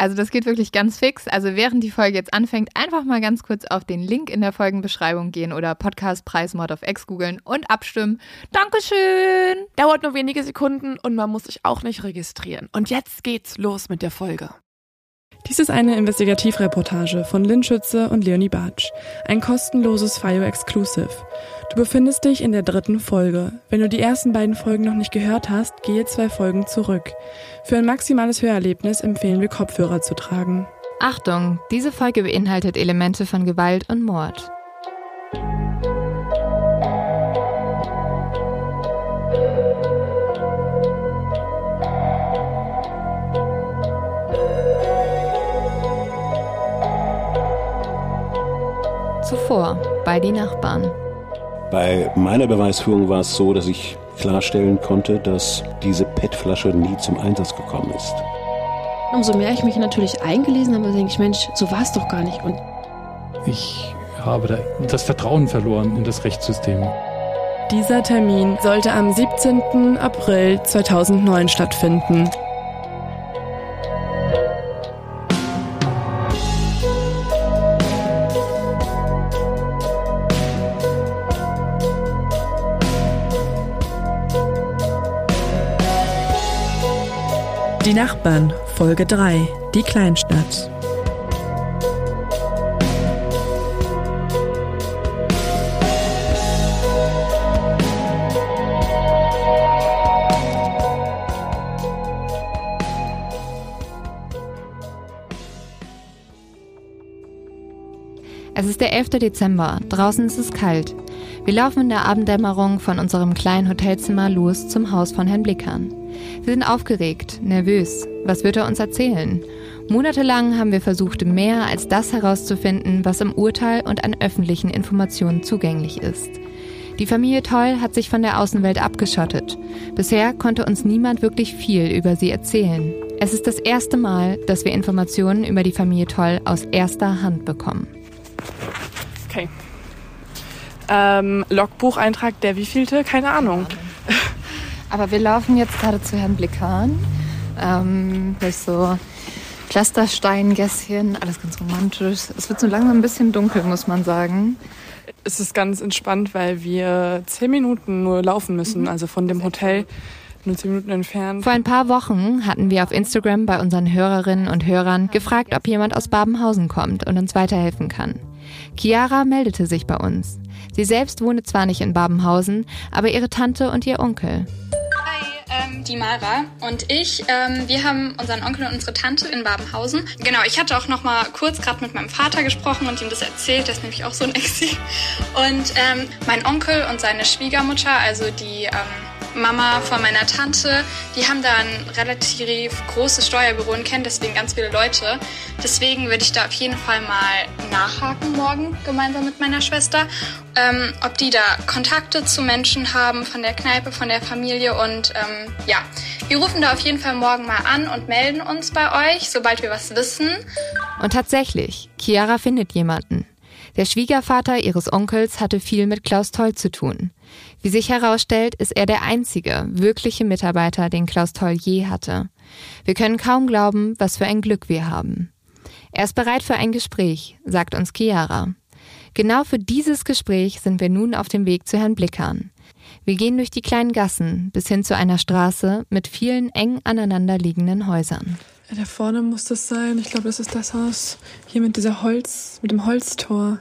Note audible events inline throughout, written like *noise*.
Also das geht wirklich ganz fix. Also während die Folge jetzt anfängt, einfach mal ganz kurz auf den Link in der Folgenbeschreibung gehen oder Podcast Preis Mod of X googeln und abstimmen. Dankeschön! Dauert nur wenige Sekunden und man muss sich auch nicht registrieren. Und jetzt geht's los mit der Folge. Dies ist eine Investigativreportage von Lynn Schütze und Leonie Bartsch. Ein kostenloses FIO Exclusive. Du befindest dich in der dritten Folge. Wenn du die ersten beiden Folgen noch nicht gehört hast, gehe zwei Folgen zurück. Für ein maximales Hörerlebnis empfehlen wir Kopfhörer zu tragen. Achtung, diese Folge beinhaltet Elemente von Gewalt und Mord. Zuvor bei die Nachbarn. Bei meiner Beweisführung war es so, dass ich klarstellen konnte, dass diese PET-Flasche nie zum Einsatz gekommen ist. Umso mehr ich mich natürlich eingelesen habe, denke ich, Mensch, so war es doch gar nicht. Und ich habe das Vertrauen verloren in das Rechtssystem. Dieser Termin sollte am 17. April 2009 stattfinden. Die Nachbarn, Folge 3, die Kleinstadt. Es ist der 11. Dezember, draußen ist es kalt. Wir laufen in der Abenddämmerung von unserem kleinen Hotelzimmer los zum Haus von Herrn Blickern. Wir sind aufgeregt, nervös. Was wird er uns erzählen? Monatelang haben wir versucht, mehr als das herauszufinden, was im Urteil und an öffentlichen Informationen zugänglich ist. Die Familie Toll hat sich von der Außenwelt abgeschottet. Bisher konnte uns niemand wirklich viel über sie erzählen. Es ist das erste Mal, dass wir Informationen über die Familie Toll aus erster Hand bekommen. Okay. Ähm, Logbucheintrag, der wievielte? Keine Ahnung. *laughs* Aber wir laufen jetzt gerade zu Herrn Blickern. Ähm, durch so Pflastersteingässchen, alles ganz romantisch. Es wird so langsam ein bisschen dunkel, muss man sagen. Es ist ganz entspannt, weil wir zehn Minuten nur laufen müssen, mhm. also von dem Hotel nur zehn Minuten entfernt. Vor ein paar Wochen hatten wir auf Instagram bei unseren Hörerinnen und Hörern gefragt, ob jemand aus Babenhausen kommt und uns weiterhelfen kann. Chiara meldete sich bei uns. Sie selbst wohne zwar nicht in Babenhausen, aber ihre Tante und ihr Onkel ähm, die Mara und ich, ähm, wir haben unseren Onkel und unsere Tante in Babenhausen. Genau, ich hatte auch noch mal kurz gerade mit meinem Vater gesprochen und ihm das erzählt. Der ist nämlich auch so ein Exi. Und ähm, mein Onkel und seine Schwiegermutter, also die ähm, Mama von meiner Tante, die haben da ein relativ großes Steuerbüro und kennen deswegen ganz viele Leute. Deswegen würde ich da auf jeden Fall mal nachhaken morgen gemeinsam mit meiner Schwester, ähm, ob die da Kontakte zu Menschen haben von der Kneipe, von der Familie und ähm, ja, wir rufen da auf jeden Fall morgen mal an und melden uns bei euch, sobald wir was wissen. Und tatsächlich, Chiara findet jemanden. Der Schwiegervater ihres Onkels hatte viel mit Klaus Toll zu tun. Wie sich herausstellt, ist er der einzige wirkliche Mitarbeiter, den Klaus Toll je hatte. Wir können kaum glauben, was für ein Glück wir haben. Er ist bereit für ein Gespräch, sagt uns Chiara. Genau für dieses Gespräch sind wir nun auf dem Weg zu Herrn Blickern. Wir gehen durch die kleinen Gassen bis hin zu einer Straße mit vielen eng aneinander liegenden Häusern. Da vorne muss das sein. Ich glaube, das ist das Haus. Hier mit dieser Holz, mit dem Holztor.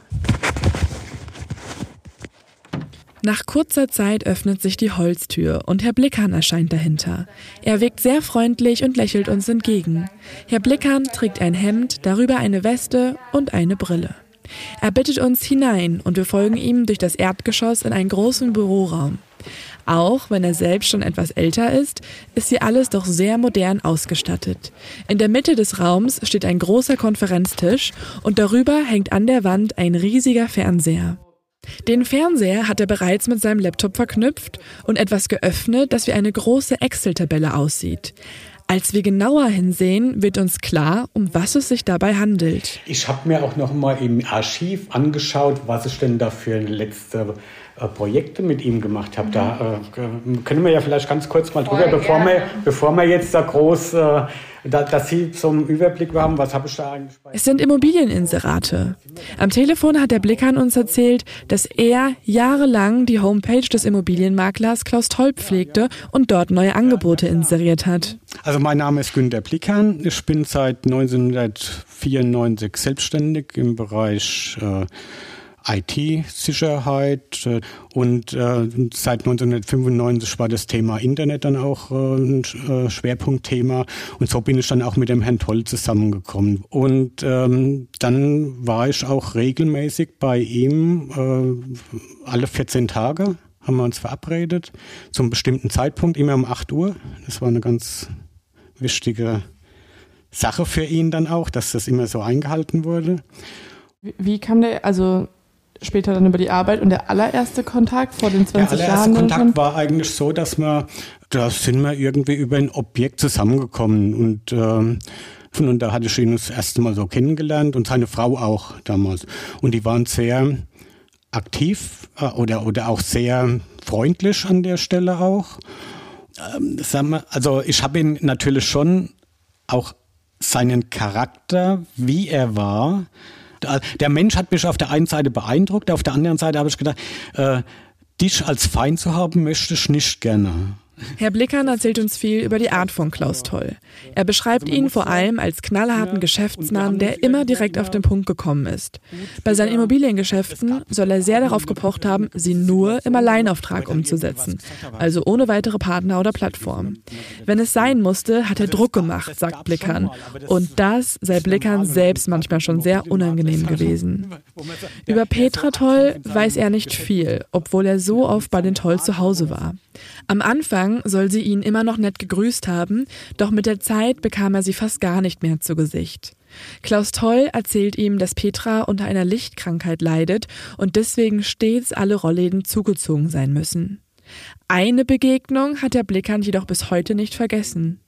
Nach kurzer Zeit öffnet sich die Holztür und Herr Blickhahn erscheint dahinter. Er wirkt sehr freundlich und lächelt uns entgegen. Herr Blickhahn trägt ein Hemd, darüber eine Weste und eine Brille. Er bittet uns hinein und wir folgen ihm durch das Erdgeschoss in einen großen Büroraum. Auch wenn er selbst schon etwas älter ist, ist hier alles doch sehr modern ausgestattet. In der Mitte des Raums steht ein großer Konferenztisch und darüber hängt an der Wand ein riesiger Fernseher. Den Fernseher hat er bereits mit seinem Laptop verknüpft und etwas geöffnet, das wie eine große Excel-Tabelle aussieht. Als wir genauer hinsehen, wird uns klar, um was es sich dabei handelt. Ich habe mir auch noch mal im Archiv angeschaut, was ich denn da für letzte äh, Projekte mit ihm gemacht habe. Da äh, können wir ja vielleicht ganz kurz mal drüber, bevor wir, bevor wir jetzt da groß, äh, da, dass Sie einen Überblick haben, was habe ich da eigentlich bei Es sind Immobilieninserate. Am Telefon hat der Blickern uns erzählt, dass er jahrelang die Homepage des Immobilienmaklers Klaus Toll pflegte und dort neue Angebote inseriert hat. Also mein Name ist Günter Blickern. Ich bin seit 1994 selbstständig im Bereich äh, IT-Sicherheit äh, und äh, seit 1995 war das Thema Internet dann auch äh, ein Schwerpunktthema. Und so bin ich dann auch mit dem Herrn Toll zusammengekommen. Und ähm, dann war ich auch regelmäßig bei ihm äh, alle 14 Tage haben wir uns verabredet zum bestimmten Zeitpunkt immer um 8 Uhr. Das war eine ganz wichtige Sache für ihn dann auch dass das immer so eingehalten wurde. Wie kam der, also später dann über die Arbeit und der allererste Kontakt vor den 20 Der allererste Jahren? Kontakt war eigentlich so, dass wir, da sind wir irgendwie über ein Objekt zusammengekommen und ähm, und da hatte ich ihn das erste Mal so kennengelernt und seine Frau auch damals. Und die waren sehr aktiv äh, oder, oder auch sehr freundlich an der Stelle auch. Ähm, wir, also ich habe ihn natürlich schon auch seinen Charakter, wie er war. Der Mensch hat mich auf der einen Seite beeindruckt, auf der anderen Seite habe ich gedacht, äh, dich als Feind zu haben, möchte ich nicht gerne. Herr Blickern erzählt uns viel über die Art von Klaus Toll. Er beschreibt ihn vor allem als knallharten Geschäftsmann, der immer direkt auf den Punkt gekommen ist. Bei seinen Immobiliengeschäften soll er sehr darauf gepocht haben, sie nur im Alleinauftrag umzusetzen, also ohne weitere Partner oder Plattform. Wenn es sein musste, hat er Druck gemacht, sagt Blickern. Und das sei Blickern selbst manchmal schon sehr unangenehm gewesen. Über Petra Toll weiß er nicht viel, obwohl er so oft bei den Toll zu Hause war. Am Anfang soll sie ihn immer noch nett gegrüßt haben, doch mit der Zeit bekam er sie fast gar nicht mehr zu Gesicht. Klaus Toll erzählt ihm, dass Petra unter einer Lichtkrankheit leidet und deswegen stets alle Rollläden zugezogen sein müssen. Eine Begegnung hat der Blickern jedoch bis heute nicht vergessen.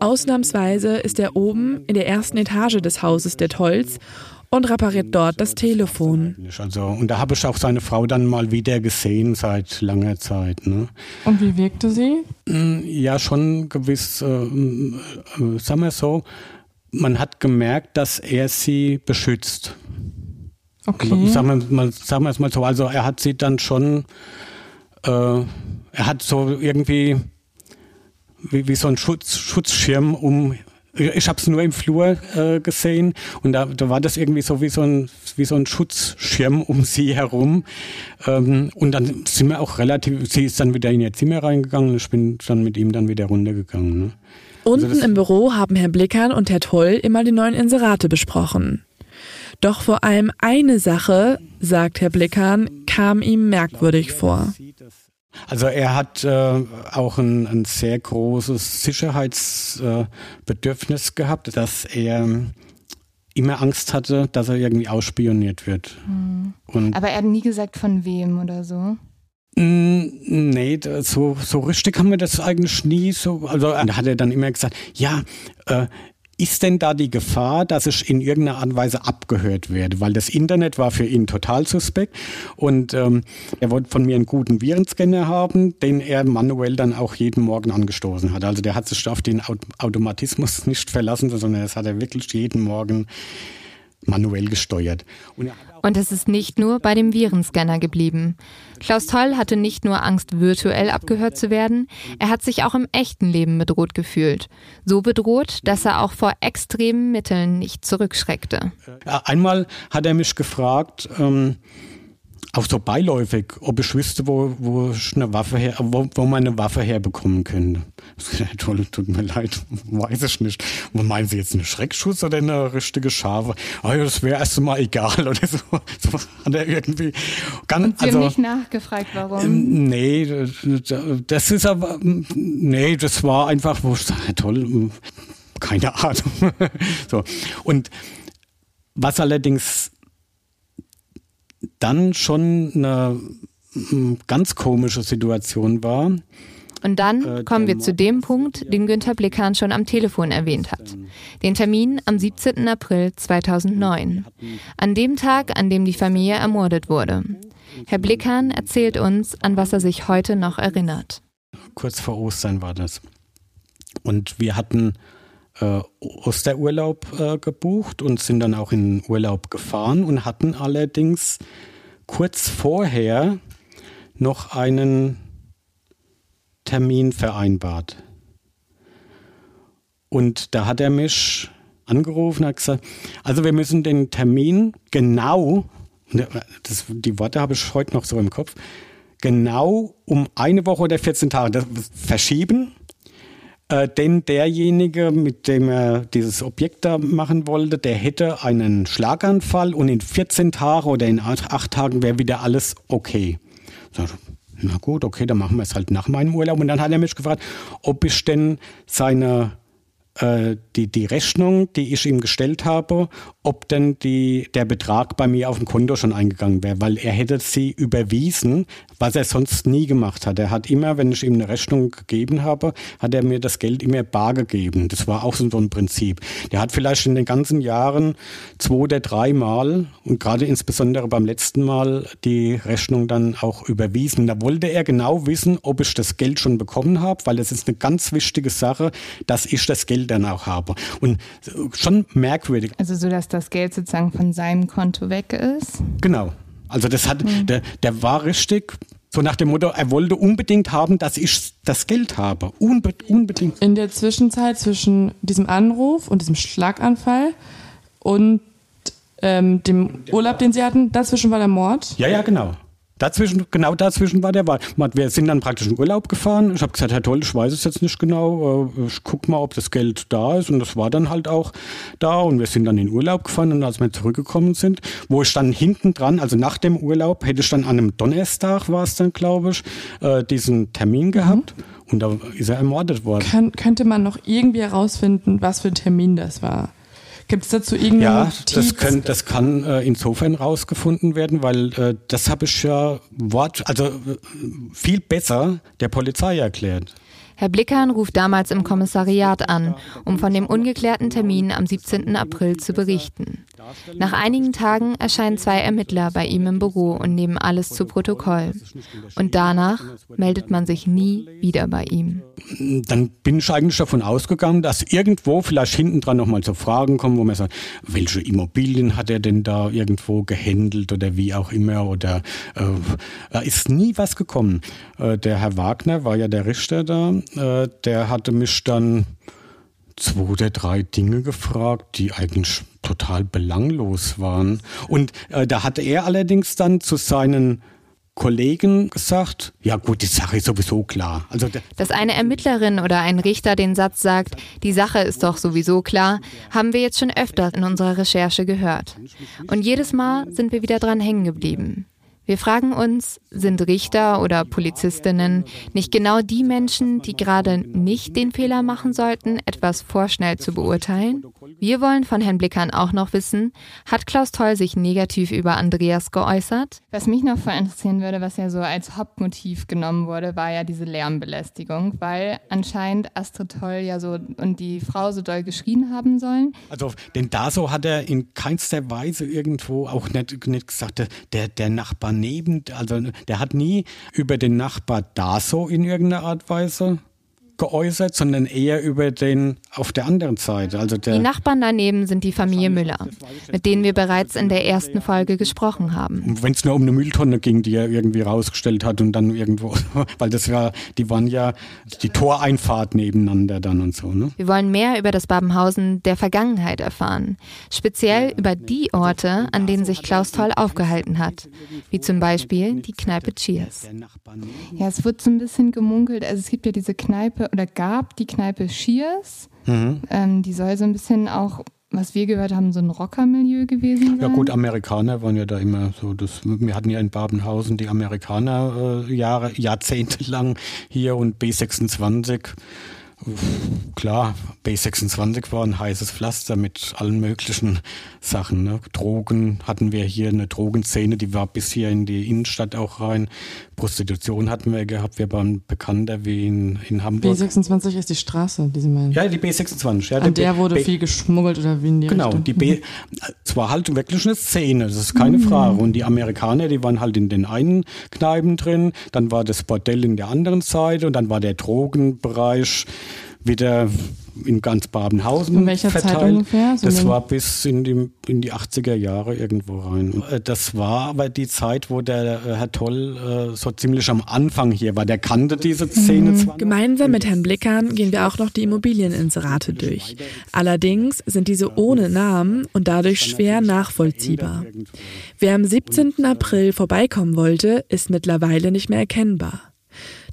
Ausnahmsweise ist er oben in der ersten Etage des Hauses der Tolls und repariert dort das Telefon. Also, und da habe ich auch seine Frau dann mal wieder gesehen seit langer Zeit. Ne? Und wie wirkte sie? Ja, schon gewiss, äh, äh, sagen wir so, man hat gemerkt, dass er sie beschützt. Okay. Sagen wir, mal, sagen wir es mal so, also er hat sie dann schon, äh, er hat so irgendwie wie, wie so ein Schutz, Schutzschirm um. Ich habe es nur im Flur äh, gesehen und da, da war das irgendwie so wie so ein wie so ein Schutzschirm um sie herum ähm, und dann sind wir auch relativ. Sie ist dann wieder in ihr Zimmer reingegangen und ich bin dann mit ihm dann wieder runtergegangen. Ne? Unten Also im Büro haben Herr Blickern und Herr Toll immer die neuen Inserate besprochen. Doch vor allem eine Sache, sagt Herr Blickern, kam ihm merkwürdig vor. Also er hat äh, auch ein, ein sehr großes Sicherheitsbedürfnis äh, gehabt, dass er immer Angst hatte, dass er irgendwie ausspioniert wird. Und Aber er hat nie gesagt, von wem oder so. Nee, so, so richtig haben wir das eigentlich nie so. Also da hat er dann immer gesagt, ja, äh, ist denn da die Gefahr, dass ich in irgendeiner Art und Weise abgehört werde? Weil das Internet war für ihn total suspekt und ähm, er wollte von mir einen guten Virenscanner haben, den er manuell dann auch jeden Morgen angestoßen hat. Also der hat sich auf den Aut Automatismus nicht verlassen, sondern das hat er wirklich jeden Morgen manuell gesteuert. Und es ist nicht nur bei dem Virenscanner geblieben. Klaus Toll hatte nicht nur Angst, virtuell abgehört zu werden, er hat sich auch im echten Leben bedroht gefühlt. So bedroht, dass er auch vor extremen Mitteln nicht zurückschreckte. Einmal hat er mich gefragt, ähm, auch so beiläufig, ob ich wüsste, wo, wo ich eine Waffe her, wo, wo man eine Waffe herbekommen könnte. Toll, tut mir leid, *laughs* weiß ich nicht. Meinen Sie jetzt eine Schreckschuss oder eine richtige Schafe? Oh ja, das wäre erst mal egal *laughs* oder so. So hat er irgendwie ganz, Und Sie also, haben nicht nachgefragt, warum? Ähm, nee, das ist aber, nee, das war einfach, wo ich sage, toll, keine Ahnung. *laughs* so. Und was allerdings dann schon eine hm, ganz komische Situation war. Und dann äh, kommen wir zu dem Punkt, den Günther Blickhahn schon am Telefon erwähnt hat. Den Termin am 17. April 2009. An dem Tag, an dem die Familie ermordet wurde. Herr Blickhahn erzählt uns, an was er sich heute noch erinnert. Kurz vor Ostern war das. Und wir hatten äh, Osterurlaub äh, gebucht und sind dann auch in Urlaub gefahren und hatten allerdings kurz vorher noch einen Termin vereinbart. Und da hat er mich angerufen hat gesagt, also wir müssen den Termin genau, das, die Worte habe ich heute noch so im Kopf, genau um eine Woche oder 14 Tage verschieben äh, denn derjenige, mit dem er dieses Objekt da machen wollte, der hätte einen Schlaganfall und in 14 Tagen oder in 8 Tagen wäre wieder alles okay. Na gut, okay, dann machen wir es halt nach meinem Urlaub. Und dann hat er mich gefragt, ob ich denn seine äh, die, die Rechnung, die ich ihm gestellt habe, ob denn die, der Betrag bei mir auf dem Konto schon eingegangen wäre, weil er hätte sie überwiesen, was er sonst nie gemacht hat. Er hat immer, wenn ich ihm eine Rechnung gegeben habe, hat er mir das Geld immer bar gegeben. Das war auch so ein Prinzip. Der hat vielleicht in den ganzen Jahren zwei oder drei Mal und gerade insbesondere beim letzten Mal die Rechnung dann auch überwiesen. Da wollte er genau wissen, ob ich das Geld schon bekommen habe, weil es ist eine ganz wichtige Sache, dass ich das Geld dann auch habe. Und schon merkwürdig. Also so, dass das Geld sozusagen von seinem Konto weg ist? Genau. Also das hat, mhm. der, der war richtig so nach dem Motto, er wollte unbedingt haben, dass ich das Geld habe. Unbe unbedingt. In der Zwischenzeit zwischen diesem Anruf und diesem Schlaganfall und ähm, dem Urlaub, den Sie hatten, dazwischen war der Mord? Ja, ja, genau. Dazwischen, genau dazwischen war der Wahl. Wir sind dann praktisch in Urlaub gefahren. Ich habe gesagt, Herr Toll, ich weiß es jetzt nicht genau. Äh, ich guck mal, ob das Geld da ist. Und das war dann halt auch da. Und wir sind dann in Urlaub gefahren. Und als wir zurückgekommen sind, wo ich dann hinten dran, also nach dem Urlaub, hätte ich dann an einem Donnerstag, war es dann, glaube ich, äh, diesen Termin gehabt. Mhm. Und da ist er ermordet worden. Kann, könnte man noch irgendwie herausfinden, was für ein Termin das war? Gibt es dazu irgendeine Ja, das, können, das kann äh, insofern rausgefunden werden, weil äh, das habe ich ja Wort, also äh, viel besser der Polizei erklärt. Herr Blickern ruft damals im Kommissariat an, um von dem ungeklärten Termin am 17. April zu berichten. Nach einigen Tagen erscheinen zwei Ermittler bei ihm im Büro und nehmen alles zu Protokoll. Und danach meldet man sich nie wieder bei ihm. Dann bin ich eigentlich davon ausgegangen, dass irgendwo vielleicht hinten dran nochmal zu Fragen kommen, wo man sagt, welche Immobilien hat er denn da irgendwo gehandelt oder wie auch immer oder äh, da ist nie was gekommen. Äh, der Herr Wagner war ja der Richter da, äh, der hatte mich dann zwei oder drei Dinge gefragt, die eigentlich total belanglos waren. Und äh, da hatte er allerdings dann zu seinen Kollegen gesagt, ja gut, die Sache ist sowieso klar. Also Dass eine Ermittlerin oder ein Richter den Satz sagt, die Sache ist doch sowieso klar, haben wir jetzt schon öfter in unserer Recherche gehört. Und jedes Mal sind wir wieder dran hängen geblieben. Wir fragen uns, sind Richter oder Polizistinnen nicht genau die Menschen, die gerade nicht den Fehler machen sollten, etwas vorschnell zu beurteilen? Wir wollen von Herrn Blickern auch noch wissen, hat Klaus Toll sich negativ über Andreas geäußert? Was mich noch voll interessieren würde, was ja so als Hauptmotiv genommen wurde, war ja diese Lärmbelästigung, weil anscheinend Astrid Toll ja so und die Frau so doll geschrien haben sollen. Also, denn da so hat er in keinster Weise irgendwo auch nicht, nicht gesagt, der, der Nachbar neben, also der hat nie über den Nachbar da so in irgendeiner Art Weise geäußert, sondern eher über den auf der anderen Seite. Also der die Nachbarn daneben sind die Familie Müller, mit denen wir bereits in der ersten Folge gesprochen haben. Wenn es nur um eine Mülltonne ging, die er irgendwie rausgestellt hat und dann irgendwo, *laughs* weil das war, die waren ja die Toreinfahrt nebeneinander dann und so. Ne? Wir wollen mehr über das Babenhausen der Vergangenheit erfahren, speziell über die Orte, an denen sich Klaus Toll aufgehalten hat, wie zum Beispiel die Kneipe Cheers. Ja, es wird so ein bisschen gemunkelt, also es gibt ja diese Kneipe oder gab die Kneipe Cheers. Mhm. Ähm, die soll so ein bisschen auch, was wir gehört haben, so ein Rockermilieu gewesen sein. Ja gut, Amerikaner waren ja da immer so. Das, wir hatten ja in Babenhausen die Amerikaner äh, Jahre, Jahrzehnte lang hier und B26 Klar, B26 war ein heißes Pflaster mit allen möglichen Sachen. Ne? Drogen hatten wir hier, eine Drogenszene, die war bis hier in die Innenstadt auch rein. Prostitution hatten wir gehabt, wir waren bekannter wie in, in Hamburg. B26 ist die Straße, die Sie meinen? Ja, die B26. Ja, An der B wurde B viel geschmuggelt oder wie in die Genau, Richtung. die B, es war halt wirklich eine Szene, das ist keine mhm. Frage. Und die Amerikaner, die waren halt in den einen Kneipen drin, dann war das Bordell in der anderen Seite und dann war der Drogenbereich wieder in ganz Babenhausen in welcher verteilt. Zeit ungefähr? So das war bis in die, in die 80er Jahre irgendwo rein. Äh, das war aber die Zeit, wo der äh, Herr Toll äh, so ziemlich am Anfang hier war. Der kannte diese Szene mhm. zwar. Gemeinsam mit Herrn Blickern gehen wir auch noch die Immobilieninserate durch. Allerdings sind diese ohne Namen und dadurch schwer nachvollziehbar. Wer am 17. April vorbeikommen wollte, ist mittlerweile nicht mehr erkennbar.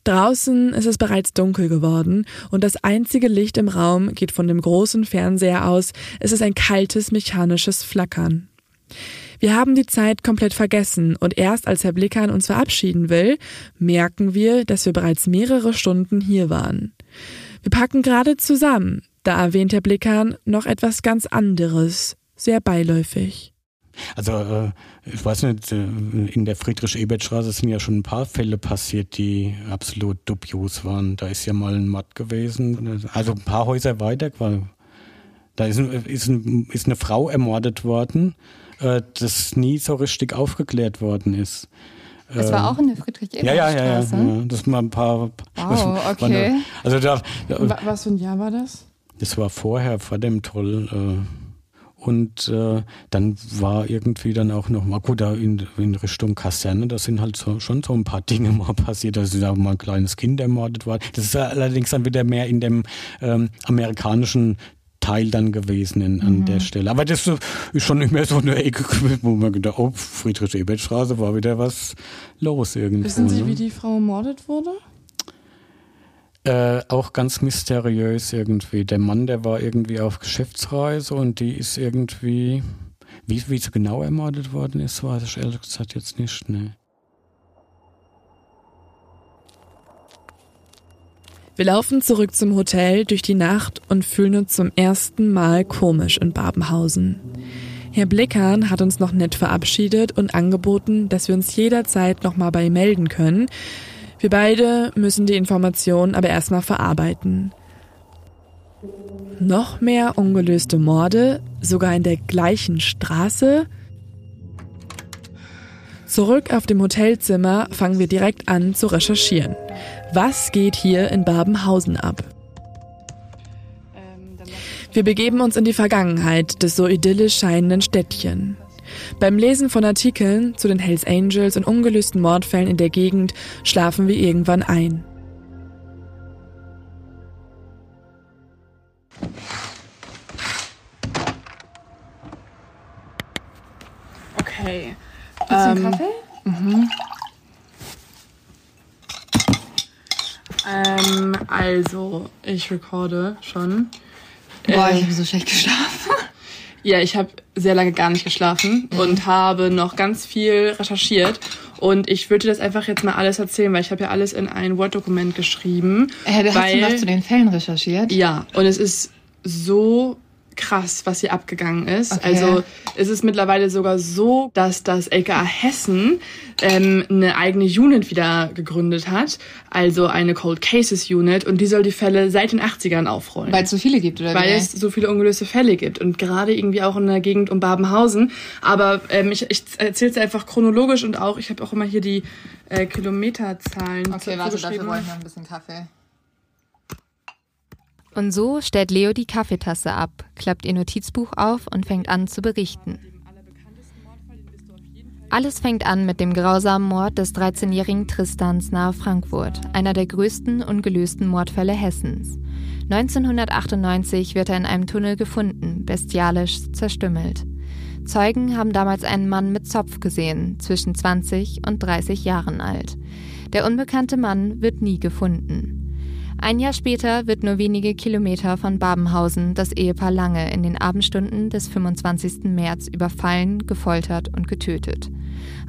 Draußen ist es bereits dunkel geworden und das einzige Licht im Raum geht von dem großen Fernseher aus. Es ist ein kaltes mechanisches Flackern. Wir haben die Zeit komplett vergessen und erst als Herr Blickern uns verabschieden will, merken wir, dass wir bereits mehrere Stunden hier waren. Wir packen gerade zusammen. Da erwähnt Herr Blickern noch etwas ganz anderes, sehr beiläufig. Also äh, ich weiß nicht, äh, in der Friedrich-Ebert-Straße sind ja schon ein paar Fälle passiert, die absolut dubios waren. Da ist ja mal ein Matt gewesen, also ein paar Häuser weiter. Da ist, ist, ist eine Frau ermordet worden, äh, das nie so richtig aufgeklärt worden ist. Das war auch in der Friedrich-Ebert-Straße? Ja, ja, ja, ja, Das mal ein paar. Wow, okay. Also da, Was für ein Jahr war das? Das war vorher, vor dem Troll. Und äh, dann war irgendwie dann auch noch mal gut da in, in Richtung Kaserne, da sind halt so, schon so ein paar Dinge mal passiert, da ist da mal ein kleines Kind ermordet worden. Das ist allerdings dann wieder mehr in dem ähm, amerikanischen Teil dann gewesen in, an mhm. der Stelle. Aber das ist schon nicht mehr so eine Ecke, wo man gedacht, oh, Friedrich-Ebert-Straße war wieder was los irgendwie. Wissen Sie, ne? wie die Frau ermordet wurde? Äh, auch ganz mysteriös irgendwie. Der Mann, der war irgendwie auf Geschäftsreise und die ist irgendwie, wie, wie sie genau ermordet worden ist, weiß ich ehrlich gesagt jetzt nicht. Ne. Wir laufen zurück zum Hotel durch die Nacht und fühlen uns zum ersten Mal komisch in Babenhausen. Herr Blickern hat uns noch nett verabschiedet und angeboten, dass wir uns jederzeit nochmal bei ihm melden können, wir beide müssen die Informationen aber erstmal verarbeiten. Noch mehr ungelöste Morde, sogar in der gleichen Straße. Zurück auf dem Hotelzimmer fangen wir direkt an zu recherchieren. Was geht hier in Babenhausen ab? Wir begeben uns in die Vergangenheit des so idyllisch scheinenden Städtchen. Beim Lesen von Artikeln zu den Hells Angels und ungelösten Mordfällen in der Gegend schlafen wir irgendwann ein. Okay. Willst du einen ähm, Kaffee? Mhm. Ähm, also, ich recorde schon. Boah, äh, ich habe so schlecht geschlafen. Ja, ich habe sehr lange gar nicht geschlafen und habe noch ganz viel recherchiert. Und ich würde das einfach jetzt mal alles erzählen, weil ich habe ja alles in ein Word-Dokument geschrieben. Äh, du weil, hast du was zu den Fällen recherchiert? Ja, und es ist so krass, was hier abgegangen ist. Okay. Also es ist mittlerweile sogar so, dass das LKA Hessen ähm, eine eigene Unit wieder gegründet hat, also eine Cold Cases Unit und die soll die Fälle seit den 80ern aufrollen. Weil es so viele gibt, oder? Weil wie? es so viele ungelöste Fälle gibt und gerade irgendwie auch in der Gegend um Babenhausen. Aber ähm, ich, ich erzähle es einfach chronologisch und auch, ich habe auch immer hier die äh, Kilometerzahlen Okay, warte, dafür brauche ich noch ein bisschen Kaffee. Und so stellt Leo die Kaffeetasse ab, klappt ihr Notizbuch auf und fängt an zu berichten. Alles fängt an mit dem grausamen Mord des 13-jährigen Tristans nahe Frankfurt, einer der größten ungelösten Mordfälle Hessens. 1998 wird er in einem Tunnel gefunden, bestialisch zerstümmelt. Zeugen haben damals einen Mann mit Zopf gesehen, zwischen 20 und 30 Jahren alt. Der unbekannte Mann wird nie gefunden. Ein Jahr später wird nur wenige Kilometer von Babenhausen das Ehepaar Lange in den Abendstunden des 25. März überfallen, gefoltert und getötet.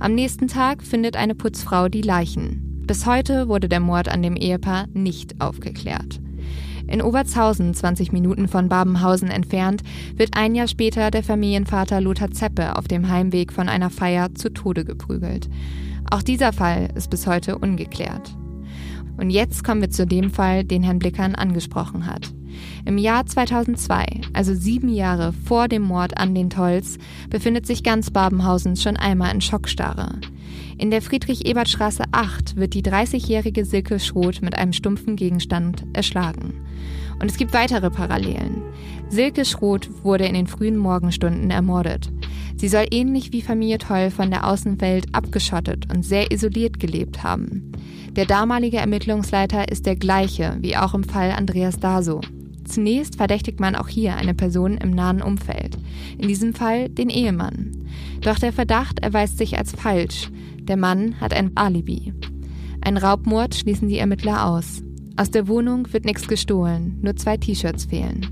Am nächsten Tag findet eine Putzfrau die Leichen. Bis heute wurde der Mord an dem Ehepaar nicht aufgeklärt. In Obertshausen, 20 Minuten von Babenhausen entfernt, wird ein Jahr später der Familienvater Lothar Zeppe auf dem Heimweg von einer Feier zu Tode geprügelt. Auch dieser Fall ist bis heute ungeklärt. Und jetzt kommen wir zu dem Fall, den Herrn Blickern angesprochen hat. Im Jahr 2002, also sieben Jahre vor dem Mord an den Tolls, befindet sich ganz Babenhausen schon einmal in Schockstarre. In der Friedrich-Ebert-Straße 8 wird die 30-jährige Silke Schroth mit einem stumpfen Gegenstand erschlagen. Und es gibt weitere Parallelen. Silke Schroth wurde in den frühen Morgenstunden ermordet. Sie soll ähnlich wie Familie Toll von der Außenwelt abgeschottet und sehr isoliert gelebt haben. Der damalige Ermittlungsleiter ist der gleiche wie auch im Fall Andreas Daso. Zunächst verdächtigt man auch hier eine Person im nahen Umfeld, in diesem Fall den Ehemann. Doch der Verdacht erweist sich als falsch. Der Mann hat ein Alibi. Ein Raubmord schließen die Ermittler aus. Aus der Wohnung wird nichts gestohlen, nur zwei T-Shirts fehlen.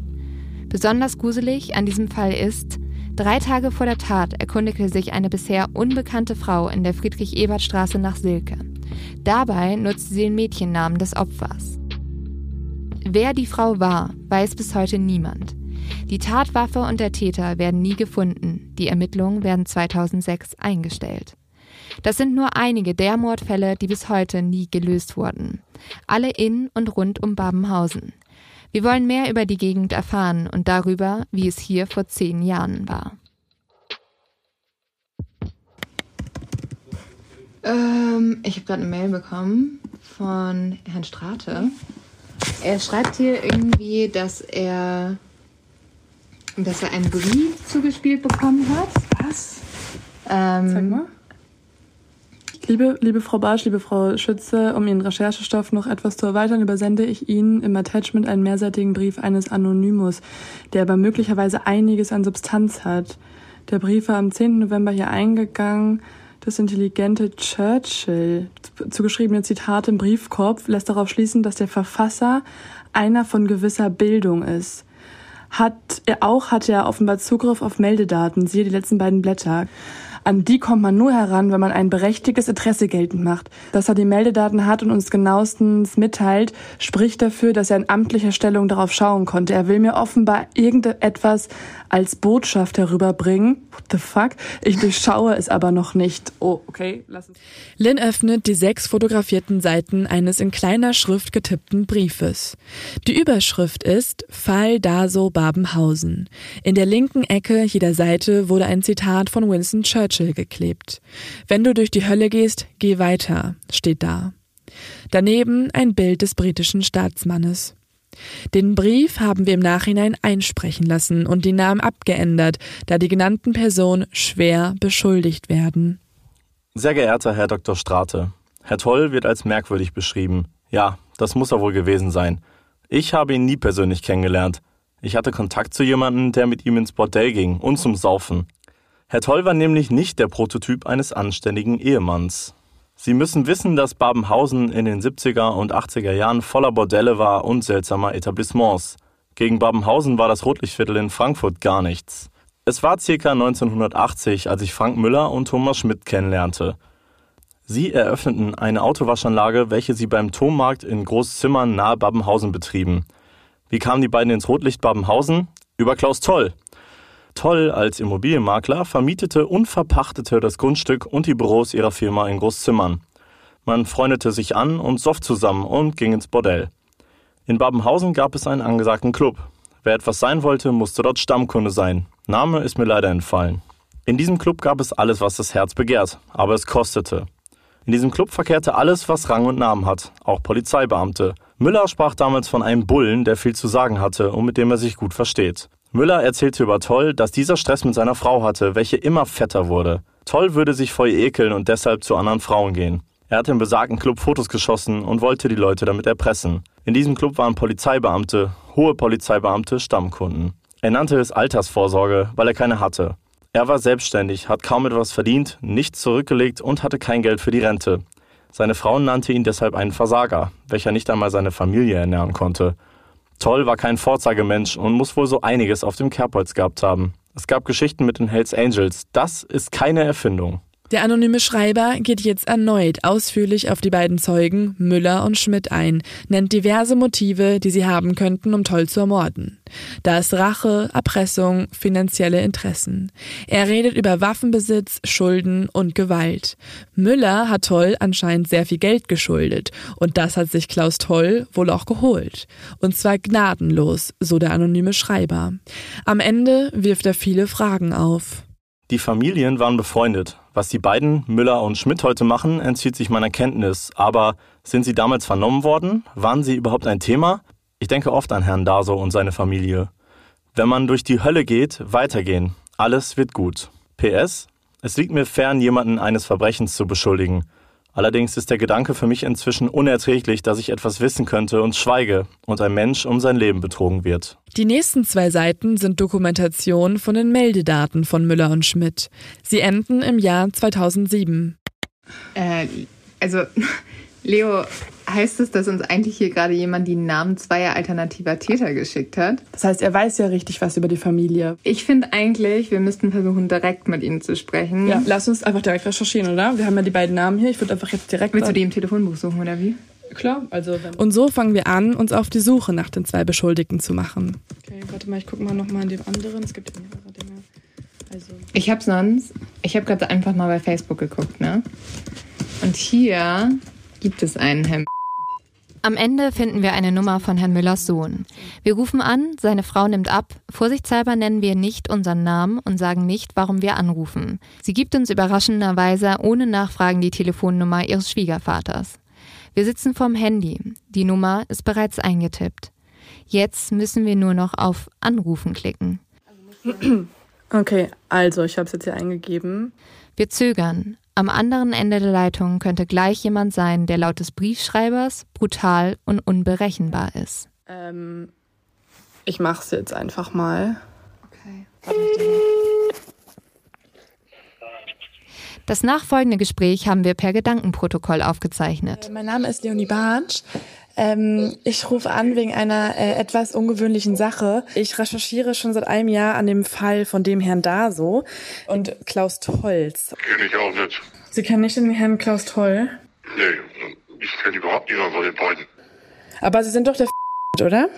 Besonders gruselig an diesem Fall ist, drei Tage vor der Tat erkundigte sich eine bisher unbekannte Frau in der Friedrich-Ebert-Straße nach Silke. Dabei nutzte sie den Mädchennamen des Opfers. Wer die Frau war, weiß bis heute niemand. Die Tatwaffe und der Täter werden nie gefunden. Die Ermittlungen werden 2006 eingestellt. Das sind nur einige der Mordfälle, die bis heute nie gelöst wurden. Alle in und rund um Babenhausen. Wir wollen mehr über die Gegend erfahren und darüber, wie es hier vor zehn Jahren war. Ähm, ich habe gerade eine Mail bekommen von Herrn Strate. Er schreibt hier irgendwie, dass er, dass er einen Brief zugespielt bekommen hat. Was? Ähm, Zeig mal. Liebe, liebe Frau Barsch, liebe Frau Schütze, um Ihren Recherchestoff noch etwas zu erweitern, übersende ich Ihnen im Attachment einen mehrseitigen Brief eines Anonymus, der aber möglicherweise einiges an Substanz hat. Der Brief war am 10. November hier eingegangen das intelligente Churchill, zugeschriebene Zitat im Briefkorb, lässt darauf schließen, dass der Verfasser einer von gewisser Bildung ist. Hat er auch, hatte er offenbar Zugriff auf Meldedaten, siehe die letzten beiden Blätter. An die kommt man nur heran, wenn man ein berechtigtes Interesse geltend macht. Dass er die Meldedaten hat und uns genauestens mitteilt, spricht dafür, dass er in amtlicher Stellung darauf schauen konnte. Er will mir offenbar irgendetwas als Botschaft herüberbringen. What the fuck? Ich durchschaue es aber noch nicht. Oh, okay, lass es. Lynn öffnet die sechs fotografierten Seiten eines in kleiner Schrift getippten Briefes. Die Überschrift ist Fall Daso Babenhausen. In der linken Ecke jeder Seite wurde ein Zitat von Winston Churchill geklebt. Wenn du durch die Hölle gehst, geh weiter, steht da. Daneben ein Bild des britischen Staatsmannes. Den Brief haben wir im Nachhinein einsprechen lassen und die Namen abgeändert, da die genannten Personen schwer beschuldigt werden. Sehr geehrter Herr Dr. Strate, Herr Toll wird als merkwürdig beschrieben. Ja, das muss er wohl gewesen sein. Ich habe ihn nie persönlich kennengelernt. Ich hatte Kontakt zu jemandem, der mit ihm ins Bordell ging und zum Saufen. Herr Toll war nämlich nicht der Prototyp eines anständigen Ehemanns. Sie müssen wissen, dass Babenhausen in den 70er und 80er Jahren voller Bordelle war und seltsamer Etablissements. Gegen Babenhausen war das Rotlichtviertel in Frankfurt gar nichts. Es war circa 1980, als ich Frank Müller und Thomas Schmidt kennenlernte. Sie eröffneten eine Autowaschanlage, welche sie beim Tommarkt in Großzimmern nahe Babenhausen betrieben. Wie kamen die beiden ins Rotlicht Babenhausen? Über Klaus Toll. Toll als Immobilienmakler vermietete und verpachtete das Grundstück und die Büros ihrer Firma in Großzimmern. Man freundete sich an und soff zusammen und ging ins Bordell. In Babenhausen gab es einen angesagten Club. Wer etwas sein wollte, musste dort Stammkunde sein. Name ist mir leider entfallen. In diesem Club gab es alles, was das Herz begehrt, aber es kostete. In diesem Club verkehrte alles, was Rang und Namen hat, auch Polizeibeamte, Müller sprach damals von einem Bullen, der viel zu sagen hatte und mit dem er sich gut versteht. Müller erzählte über Toll, dass dieser Stress mit seiner Frau hatte, welche immer fetter wurde. Toll würde sich vor ihr ekeln und deshalb zu anderen Frauen gehen. Er hatte im besagten Club Fotos geschossen und wollte die Leute damit erpressen. In diesem Club waren Polizeibeamte, hohe Polizeibeamte, Stammkunden. Er nannte es Altersvorsorge, weil er keine hatte. Er war selbstständig, hat kaum etwas verdient, nichts zurückgelegt und hatte kein Geld für die Rente. Seine Frau nannte ihn deshalb einen Versager, welcher nicht einmal seine Familie ernähren konnte. Toll war kein Vorzeigemensch und muss wohl so einiges auf dem Kerbholz gehabt haben. Es gab Geschichten mit den Hells Angels. Das ist keine Erfindung. Der anonyme Schreiber geht jetzt erneut ausführlich auf die beiden Zeugen Müller und Schmidt ein, nennt diverse Motive, die sie haben könnten, um Toll zu ermorden. Da ist Rache, Erpressung, finanzielle Interessen. Er redet über Waffenbesitz, Schulden und Gewalt. Müller hat Toll anscheinend sehr viel Geld geschuldet und das hat sich Klaus Toll wohl auch geholt. Und zwar gnadenlos, so der anonyme Schreiber. Am Ende wirft er viele Fragen auf. Die Familien waren befreundet. Was die beiden, Müller und Schmidt, heute machen, entzieht sich meiner Kenntnis. Aber sind sie damals vernommen worden? Waren sie überhaupt ein Thema? Ich denke oft an Herrn Daso und seine Familie. Wenn man durch die Hölle geht, weitergehen. Alles wird gut. PS? Es liegt mir fern, jemanden eines Verbrechens zu beschuldigen. Allerdings ist der Gedanke für mich inzwischen unerträglich, dass ich etwas wissen könnte und schweige und ein Mensch um sein Leben betrogen wird. Die nächsten zwei Seiten sind Dokumentation von den Meldedaten von Müller und Schmidt. Sie enden im Jahr 2007. Äh, also, *laughs* Leo, heißt es, dass uns eigentlich hier gerade jemand die Namen zweier alternativer Täter geschickt hat? Das heißt, er weiß ja richtig was über die Familie. Ich finde eigentlich, wir müssten versuchen, direkt mit ihnen zu sprechen. Ja, lass uns einfach direkt recherchieren, oder? Wir haben ja die beiden Namen hier. Ich würde einfach jetzt direkt. Willst du die im Telefonbuch suchen, oder wie? Klar, also. Und so fangen wir an, uns auf die Suche nach den zwei Beschuldigten zu machen. Okay, warte mal, ich gucke mal nochmal in dem anderen. Es gibt ja mehrere Dinge. Also. Ich habe sonst, ich habe gerade einfach mal bei Facebook geguckt, ne? Und hier gibt es einen Herrn. Am Ende finden wir eine Nummer von Herrn Müllers Sohn. Wir rufen an, seine Frau nimmt ab. Vorsichtshalber nennen wir nicht unseren Namen und sagen nicht, warum wir anrufen. Sie gibt uns überraschenderweise ohne Nachfragen die Telefonnummer ihres Schwiegervaters. Wir sitzen vorm Handy. Die Nummer ist bereits eingetippt. Jetzt müssen wir nur noch auf Anrufen klicken. Okay, also ich habe es jetzt hier eingegeben. Wir zögern. Am anderen Ende der Leitung könnte gleich jemand sein, der laut des Briefschreibers brutal und unberechenbar ist. Ähm, ich mach's jetzt einfach mal. Okay. Das nachfolgende Gespräch haben wir per Gedankenprotokoll aufgezeichnet. Mein Name ist Leonie Bartsch. Ähm, ich rufe an wegen einer äh, etwas ungewöhnlichen Sache. Ich recherchiere schon seit einem Jahr an dem Fall von dem Herrn Daso und Klaus Tolz. Kenne ich auch nicht. Sie kennen nicht den Herrn Klaus Toll? Nee, ich kenne überhaupt niemanden von den beiden. Aber Sie sind doch der oder?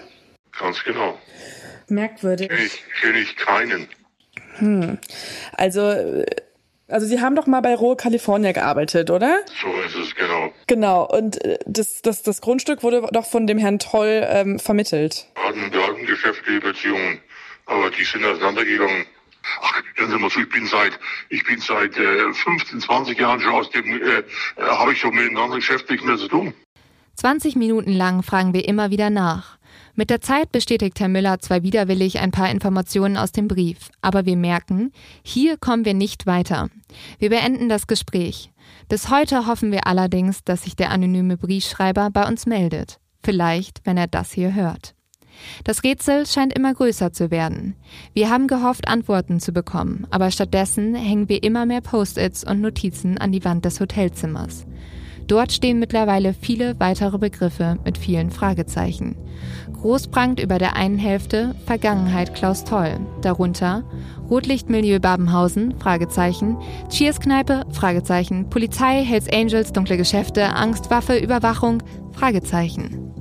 Ganz genau. Merkwürdig. Kenne ich, kenn ich keinen. Hm. Also, äh, also Sie haben doch mal bei Rohe California gearbeitet, oder? So ist es, genau. Genau, und äh, das, das, das Grundstück wurde doch von dem Herrn Toll ähm, vermittelt. Hatten, wir hatten geschäftliche Beziehungen, aber die sind auseinandergegangen. Ach, hören Sie mal zu, ich bin seit, ich bin seit äh, 15, 20 Jahren schon aus dem, äh, äh, habe ich schon mit dem ganzen Geschäft nichts mehr zu tun. 20 Minuten lang fragen wir immer wieder nach. Mit der Zeit bestätigt Herr Müller zwar widerwillig ein paar Informationen aus dem Brief, aber wir merken, hier kommen wir nicht weiter. Wir beenden das Gespräch. Bis heute hoffen wir allerdings, dass sich der anonyme Briefschreiber bei uns meldet. Vielleicht, wenn er das hier hört. Das Rätsel scheint immer größer zu werden. Wir haben gehofft, Antworten zu bekommen, aber stattdessen hängen wir immer mehr Post-its und Notizen an die Wand des Hotelzimmers. Dort stehen mittlerweile viele weitere Begriffe mit vielen Fragezeichen. Groß prangt über der einen Hälfte Vergangenheit Klaus Toll, darunter Rotlichtmilieu Babenhausen, Fragezeichen, Cheers-Kneipe, Fragezeichen, Polizei, Hells Angels, dunkle Geschäfte, Angst, Waffe, Überwachung, Fragezeichen.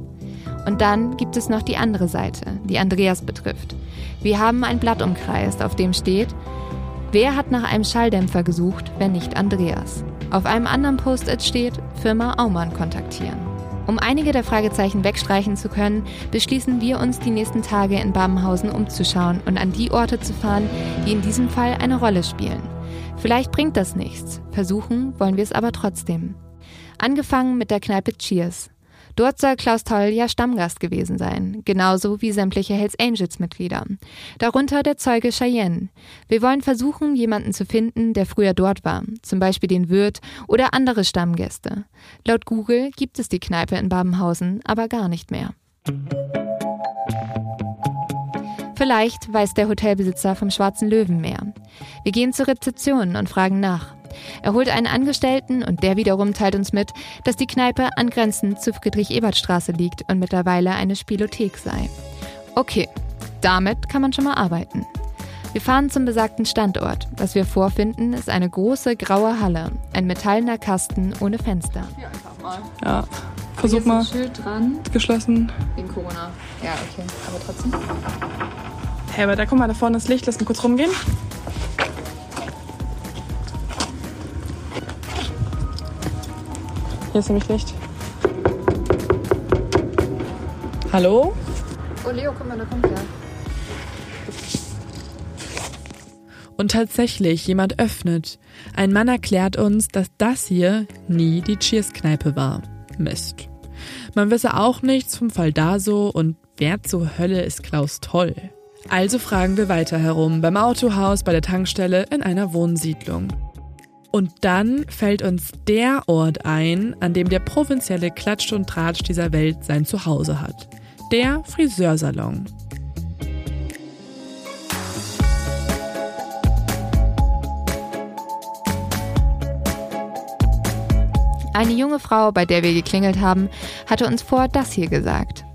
Und dann gibt es noch die andere Seite, die Andreas betrifft. Wir haben ein Blatt umkreist, auf dem steht, wer hat nach einem Schalldämpfer gesucht, wenn nicht Andreas? Auf einem anderen Post-it steht, Firma Aumann kontaktieren. Um einige der Fragezeichen wegstreichen zu können, beschließen wir uns die nächsten Tage in Babenhausen umzuschauen und an die Orte zu fahren, die in diesem Fall eine Rolle spielen. Vielleicht bringt das nichts, versuchen wollen wir es aber trotzdem. Angefangen mit der Kneipe Cheers. Dort soll Klaus Toll ja Stammgast gewesen sein, genauso wie sämtliche Hells Angels Mitglieder. Darunter der Zeuge Cheyenne. Wir wollen versuchen, jemanden zu finden, der früher dort war, zum Beispiel den Wirt oder andere Stammgäste. Laut Google gibt es die Kneipe in Babenhausen aber gar nicht mehr. Vielleicht weiß der Hotelbesitzer vom Schwarzen Löwen mehr. Wir gehen zur Rezeption und fragen nach. Er holt einen Angestellten und der wiederum teilt uns mit, dass die Kneipe angrenzend zur Friedrich-Ebert-Straße liegt und mittlerweile eine Spielothek sei. Okay, damit kann man schon mal arbeiten. Wir fahren zum besagten Standort. Was wir vorfinden, ist eine große graue Halle, ein metallener Kasten ohne Fenster. Hier einfach mal. Ja, versuch mal. Ein Schild dran. Geschlossen. Wegen Corona. Ja, okay. Aber trotzdem. Hey, aber da guck mal, da vorne ist Licht. Lass mal kurz rumgehen. Hier ist nämlich Licht. Hallo? Oh, Leo, guck mal, da kommt er. Und tatsächlich, jemand öffnet. Ein Mann erklärt uns, dass das hier nie die Cheers-Kneipe war. Mist. Man wisse auch nichts vom Fall da so und wer zur Hölle ist Klaus Toll? Also fragen wir weiter herum, beim Autohaus, bei der Tankstelle, in einer Wohnsiedlung. Und dann fällt uns der Ort ein, an dem der provinzielle Klatsch und Tratsch dieser Welt sein Zuhause hat. Der Friseursalon. Eine junge Frau, bei der wir geklingelt haben, hatte uns vor das hier gesagt.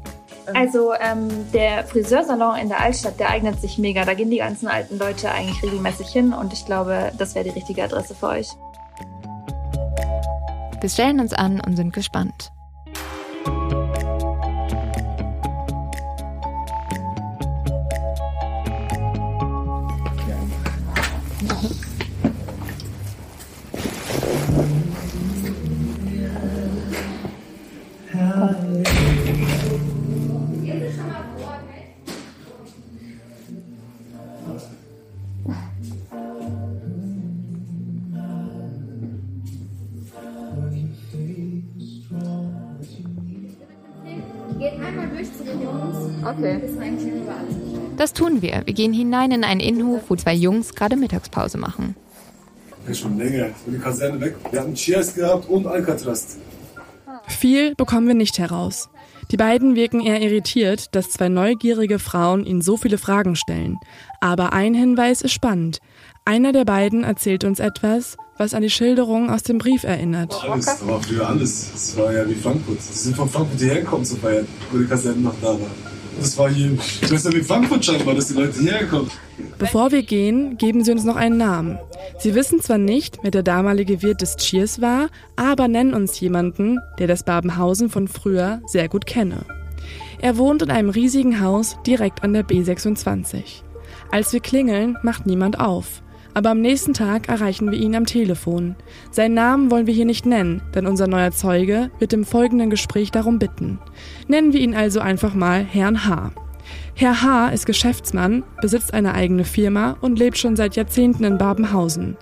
Also ähm, der Friseursalon in der Altstadt, der eignet sich mega. Da gehen die ganzen alten Leute eigentlich regelmäßig hin und ich glaube, das wäre die richtige Adresse für euch. Wir stellen uns an und sind gespannt. Das tun wir. Wir gehen hinein in einen Innenhof, wo zwei Jungs gerade Mittagspause machen. Ja, schon länger. Ich bin die Kaserne weg. Wir hatten Cheers gehabt und Alcatraz. Viel bekommen wir nicht heraus. Die beiden wirken eher irritiert, dass zwei neugierige Frauen ihnen so viele Fragen stellen. Aber ein Hinweis ist spannend. Einer der beiden erzählt uns etwas, was an die Schilderung aus dem Brief erinnert. Alles, da war früher alles. Das war ja wie Frankfurt. Sie sind von Frankfurt hierher gekommen zu feiern, wo die Kaserne noch da war. Das war hier besser wie Frankfurt scheinbar, dass die Leute hierher kommen. Bevor wir gehen, geben sie uns noch einen Namen. Sie wissen zwar nicht, wer der damalige Wirt des Cheers war, aber nennen uns jemanden, der das Babenhausen von früher sehr gut kenne. Er wohnt in einem riesigen Haus direkt an der B26. Als wir klingeln, macht niemand auf. Aber am nächsten Tag erreichen wir ihn am Telefon. Seinen Namen wollen wir hier nicht nennen, denn unser neuer Zeuge wird im folgenden Gespräch darum bitten. Nennen wir ihn also einfach mal Herrn H. Herr H. ist Geschäftsmann, besitzt eine eigene Firma und lebt schon seit Jahrzehnten in Babenhausen.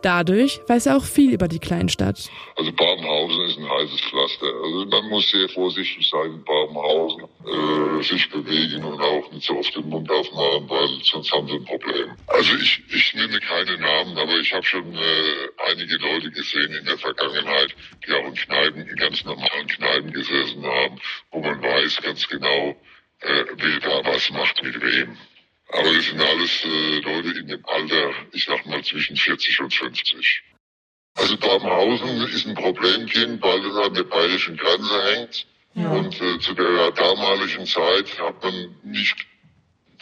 Dadurch weiß er auch viel über die Kleinstadt. Also Babenhausen heißes Pflaster. Also man muss sehr vorsichtig sein in Babenhausen, äh, sich bewegen und auch nicht so oft den Mund aufmachen, weil sonst haben sie ein Problem. Also ich, ich nenne keine Namen, aber ich habe schon äh, einige Leute gesehen in der Vergangenheit, die auch in Kneipen, in ganz normalen Kneipen gesessen haben, wo man weiß ganz genau, äh, wer da was macht mit wem. Aber das sind alles äh, Leute in dem Alter, ich sag mal zwischen 40 und 50. Also Babenhausen ist ein Problemkind, weil es an der bayerischen Grenze hängt. Ja. Und äh, zu der damaligen Zeit hat man nicht,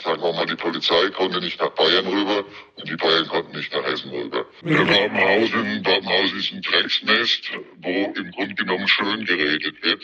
sagen wir mal, die Polizei konnte nicht nach Bayern rüber und die Bayern konnten nicht nach Hessen rüber. Der Babenhausen, Babenhausen ist ein Drecksnest, wo im Grunde genommen schön geredet wird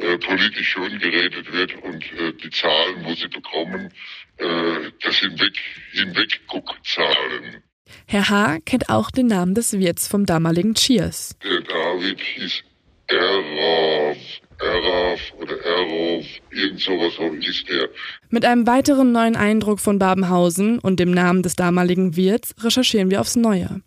äh, politisch schön geredet wird und äh, die Zahlen, wo sie bekommen, äh, das Hinweg, Hinwegguckzahlen. Herr H. kennt auch den Namen des Wirts vom damaligen Cheers. Der David hieß Eraf, Eraf oder Erov, irgend sowas so hieß der. Mit einem weiteren neuen Eindruck von Babenhausen und dem Namen des damaligen Wirts recherchieren wir aufs Neue.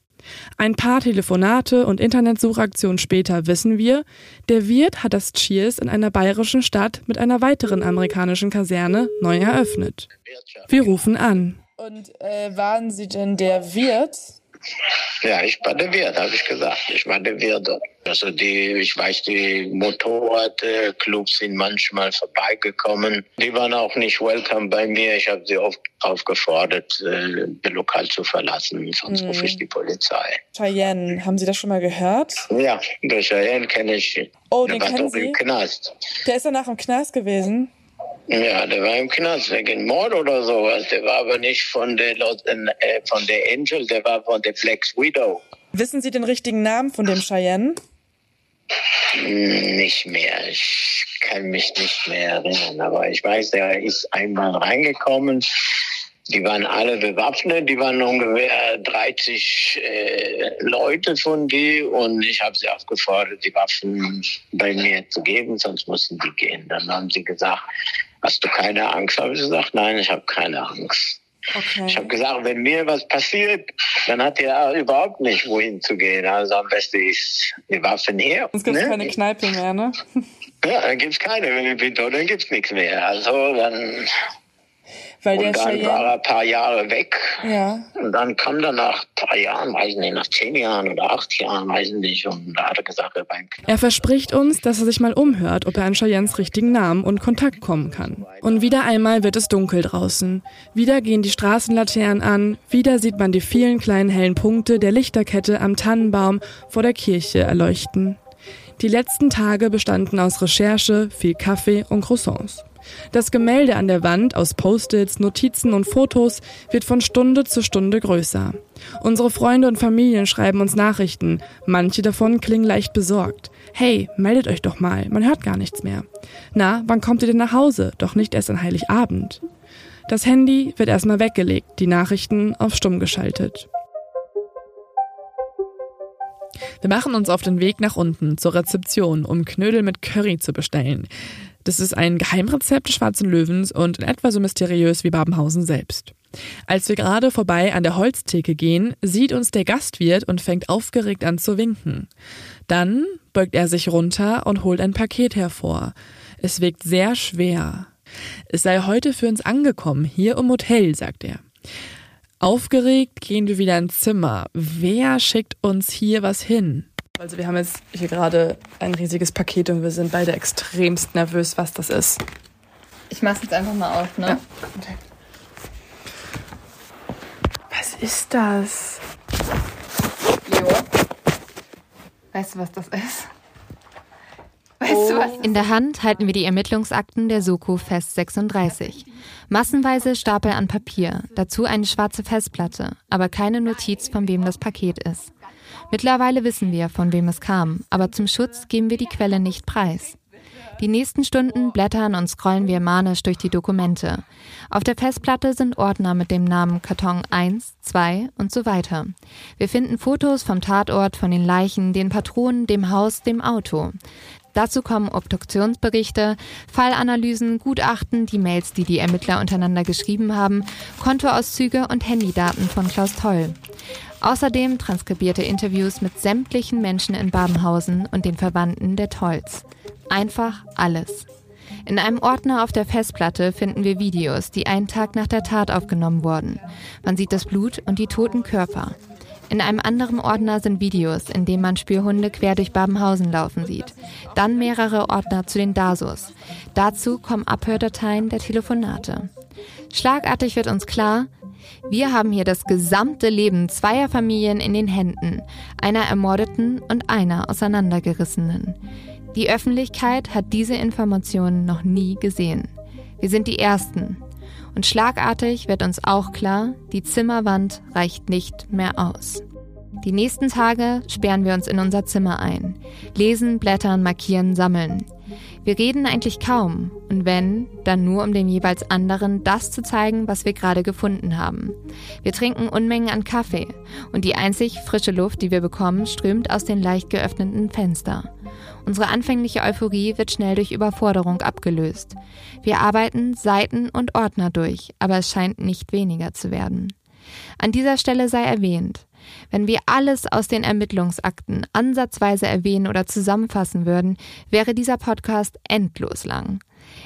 Ein paar Telefonate und Internetsuchaktionen später wissen wir, der Wirt hat das Cheers in einer bayerischen Stadt mit einer weiteren amerikanischen Kaserne neu eröffnet. Wir rufen an. Und äh, waren Sie denn der Wirt? Ja, ich war der Wirt, habe ich gesagt. Ich war der Wirt. Also die, ich weiß, die Motorradclubs sind manchmal vorbeigekommen. Die waren auch nicht welcome bei mir. Ich habe sie oft aufgefordert, äh, das Lokal zu verlassen, sonst Mhm. rufe ich die Polizei. Cheyenne, haben Sie das schon mal gehört? Ja, der Cheyenne kenne ich. Oh, der den war kennen doch im Sie? Knast. Der ist danach im Knast gewesen. Ja, der war im Knast wegen Mord oder sowas. Der war aber nicht von der, Los- äh, von der Angel, der war von der Flex Widow. Wissen Sie den richtigen Namen von dem Cheyenne? Hm, Nicht mehr. Ich kann mich nicht mehr erinnern. Aber ich weiß, der ist einmal reingekommen. Die waren alle bewaffnet. Die waren ungefähr 30 äh, Leute von die. Und ich habe sie aufgefordert, die Waffen bei mir zu geben, sonst mussten die gehen. Dann haben sie gesagt, hast du keine Angst? Habe ich gesagt, nein, ich habe keine Angst. Okay. Ich habe gesagt, wenn mir was passiert, dann hat er überhaupt nicht wohin zu gehen. Also am besten ist die Waffen her. Es gibt ne? keine Kneipe mehr, ne? Ja, dann gibt's keine. Wenn ich bin tot, dann gibt's nichts mehr. Also dann, Weil der und dann Cheyenne- war er ein paar Jahre weg. Ja. Und dann kam er nach drei Jahren, weiß nicht, nach zehn Jahren oder acht Jahren, weiß nicht. Und da hat er gesagt, er war im Er verspricht uns, dass er sich mal umhört, ob er an Cheyennes richtigen Namen und Kontakt kommen kann. Und wieder einmal wird es dunkel draußen. Wieder gehen die Straßenlaternen an, wieder sieht man die vielen kleinen hellen Punkte der Lichterkette am Tannenbaum vor der Kirche erleuchten. Die letzten Tage bestanden aus Recherche, viel Kaffee und Croissants. Das Gemälde an der Wand aus Post-its, Notizen und Fotos wird von Stunde zu Stunde größer. Unsere Freunde und Familien schreiben uns Nachrichten. Manche davon klingen leicht besorgt. Hey, meldet euch doch mal, man hört gar nichts mehr. Na, wann kommt ihr denn nach Hause? Doch nicht erst an Heiligabend. Das Handy wird erstmal weggelegt, die Nachrichten auf stumm geschaltet. Wir machen uns auf den Weg nach unten zur Rezeption, um Knödel mit Curry zu bestellen. Das ist ein Geheimrezept des Schwarzen Löwens und in etwa so mysteriös wie Babenhausen selbst. Als wir gerade vorbei an der Holztheke gehen, sieht uns der Gastwirt und fängt aufgeregt an zu winken. Dann beugt er sich runter und holt ein Paket hervor. Es wirkt sehr schwer. Es sei heute für uns angekommen, hier im Hotel, sagt er. Aufgeregt gehen wir wieder ins Zimmer. Wer schickt uns hier was hin? Also wir haben jetzt hier gerade ein riesiges Paket und wir sind beide extremst nervös, was das ist. Ich mach's jetzt einfach mal auf, ne? Was ist das? Jo. Weißt du, was das ist? Weißt du, was das In der Hand halten wir die Ermittlungsakten der Soko Fest 36. Massenweise Stapel an Papier, dazu eine schwarze Festplatte, aber keine Notiz, von wem das Paket ist. Mittlerweile wissen wir, von wem es kam, aber zum Schutz geben wir die Quelle nicht preis. Die nächsten Stunden blättern und scrollen wir manisch durch die Dokumente. Auf der Festplatte sind Ordner mit dem Namen Karton 1, 2 und so weiter. Wir finden Fotos vom Tatort, von den Leichen, den Patronen, dem Haus, dem Auto. Dazu kommen Obduktionsberichte, Fallanalysen, Gutachten, die Mails, die die Ermittler untereinander geschrieben haben, Kontoauszüge und Handydaten von Klaus Toll. Außerdem transkribierte Interviews mit sämtlichen Menschen in Babenhausen und den Verwandten der Tolls. Einfach alles. In einem Ordner auf der Festplatte finden wir Videos, die einen Tag nach der Tat aufgenommen wurden. Man sieht das Blut und die toten Körper. In einem anderen Ordner sind Videos, in denen man Spürhunde quer durch Babenhausen laufen sieht. Dann mehrere Ordner zu den DASOs. Dazu kommen Abhördateien der Telefonate. Schlagartig wird uns klar, wir haben hier das gesamte Leben zweier Familien in den Händen, einer ermordeten und einer auseinandergerissenen. Die Öffentlichkeit hat diese Informationen noch nie gesehen. Wir sind die Ersten. Und schlagartig wird uns auch klar, die Zimmerwand reicht nicht mehr aus. Die nächsten Tage sperren wir uns in unser Zimmer ein. Lesen, blättern, markieren, sammeln. Wir reden eigentlich kaum und wenn, dann nur um dem jeweils anderen das zu zeigen, was wir gerade gefunden haben. Wir trinken Unmengen an Kaffee und die einzig frische Luft, die wir bekommen, strömt aus den leicht geöffneten Fenster. Unsere anfängliche Euphorie wird schnell durch Überforderung abgelöst. Wir arbeiten Seiten und Ordner durch, aber es scheint nicht weniger zu werden. An dieser Stelle sei erwähnt, Wenn wir alles aus den Ermittlungsakten ansatzweise erwähnen oder zusammenfassen würden, wäre dieser Podcast endlos lang.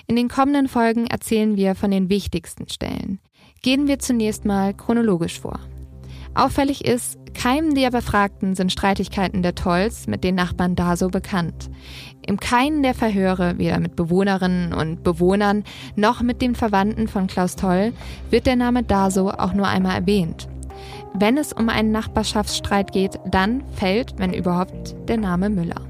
In den kommenden Folgen erzählen wir von den wichtigsten Stellen. Gehen wir zunächst mal chronologisch vor. Auffällig ist, keinem der Befragten sind Streitigkeiten der Tolls mit den Nachbarn Daso bekannt. Im keinen der Verhöre, weder mit Bewohnerinnen und Bewohnern noch mit den Verwandten von Klaus Toll, wird der Name Daso auch nur einmal erwähnt. Wenn es um einen Nachbarschaftsstreit geht, dann fällt, wenn überhaupt, der Name Müller.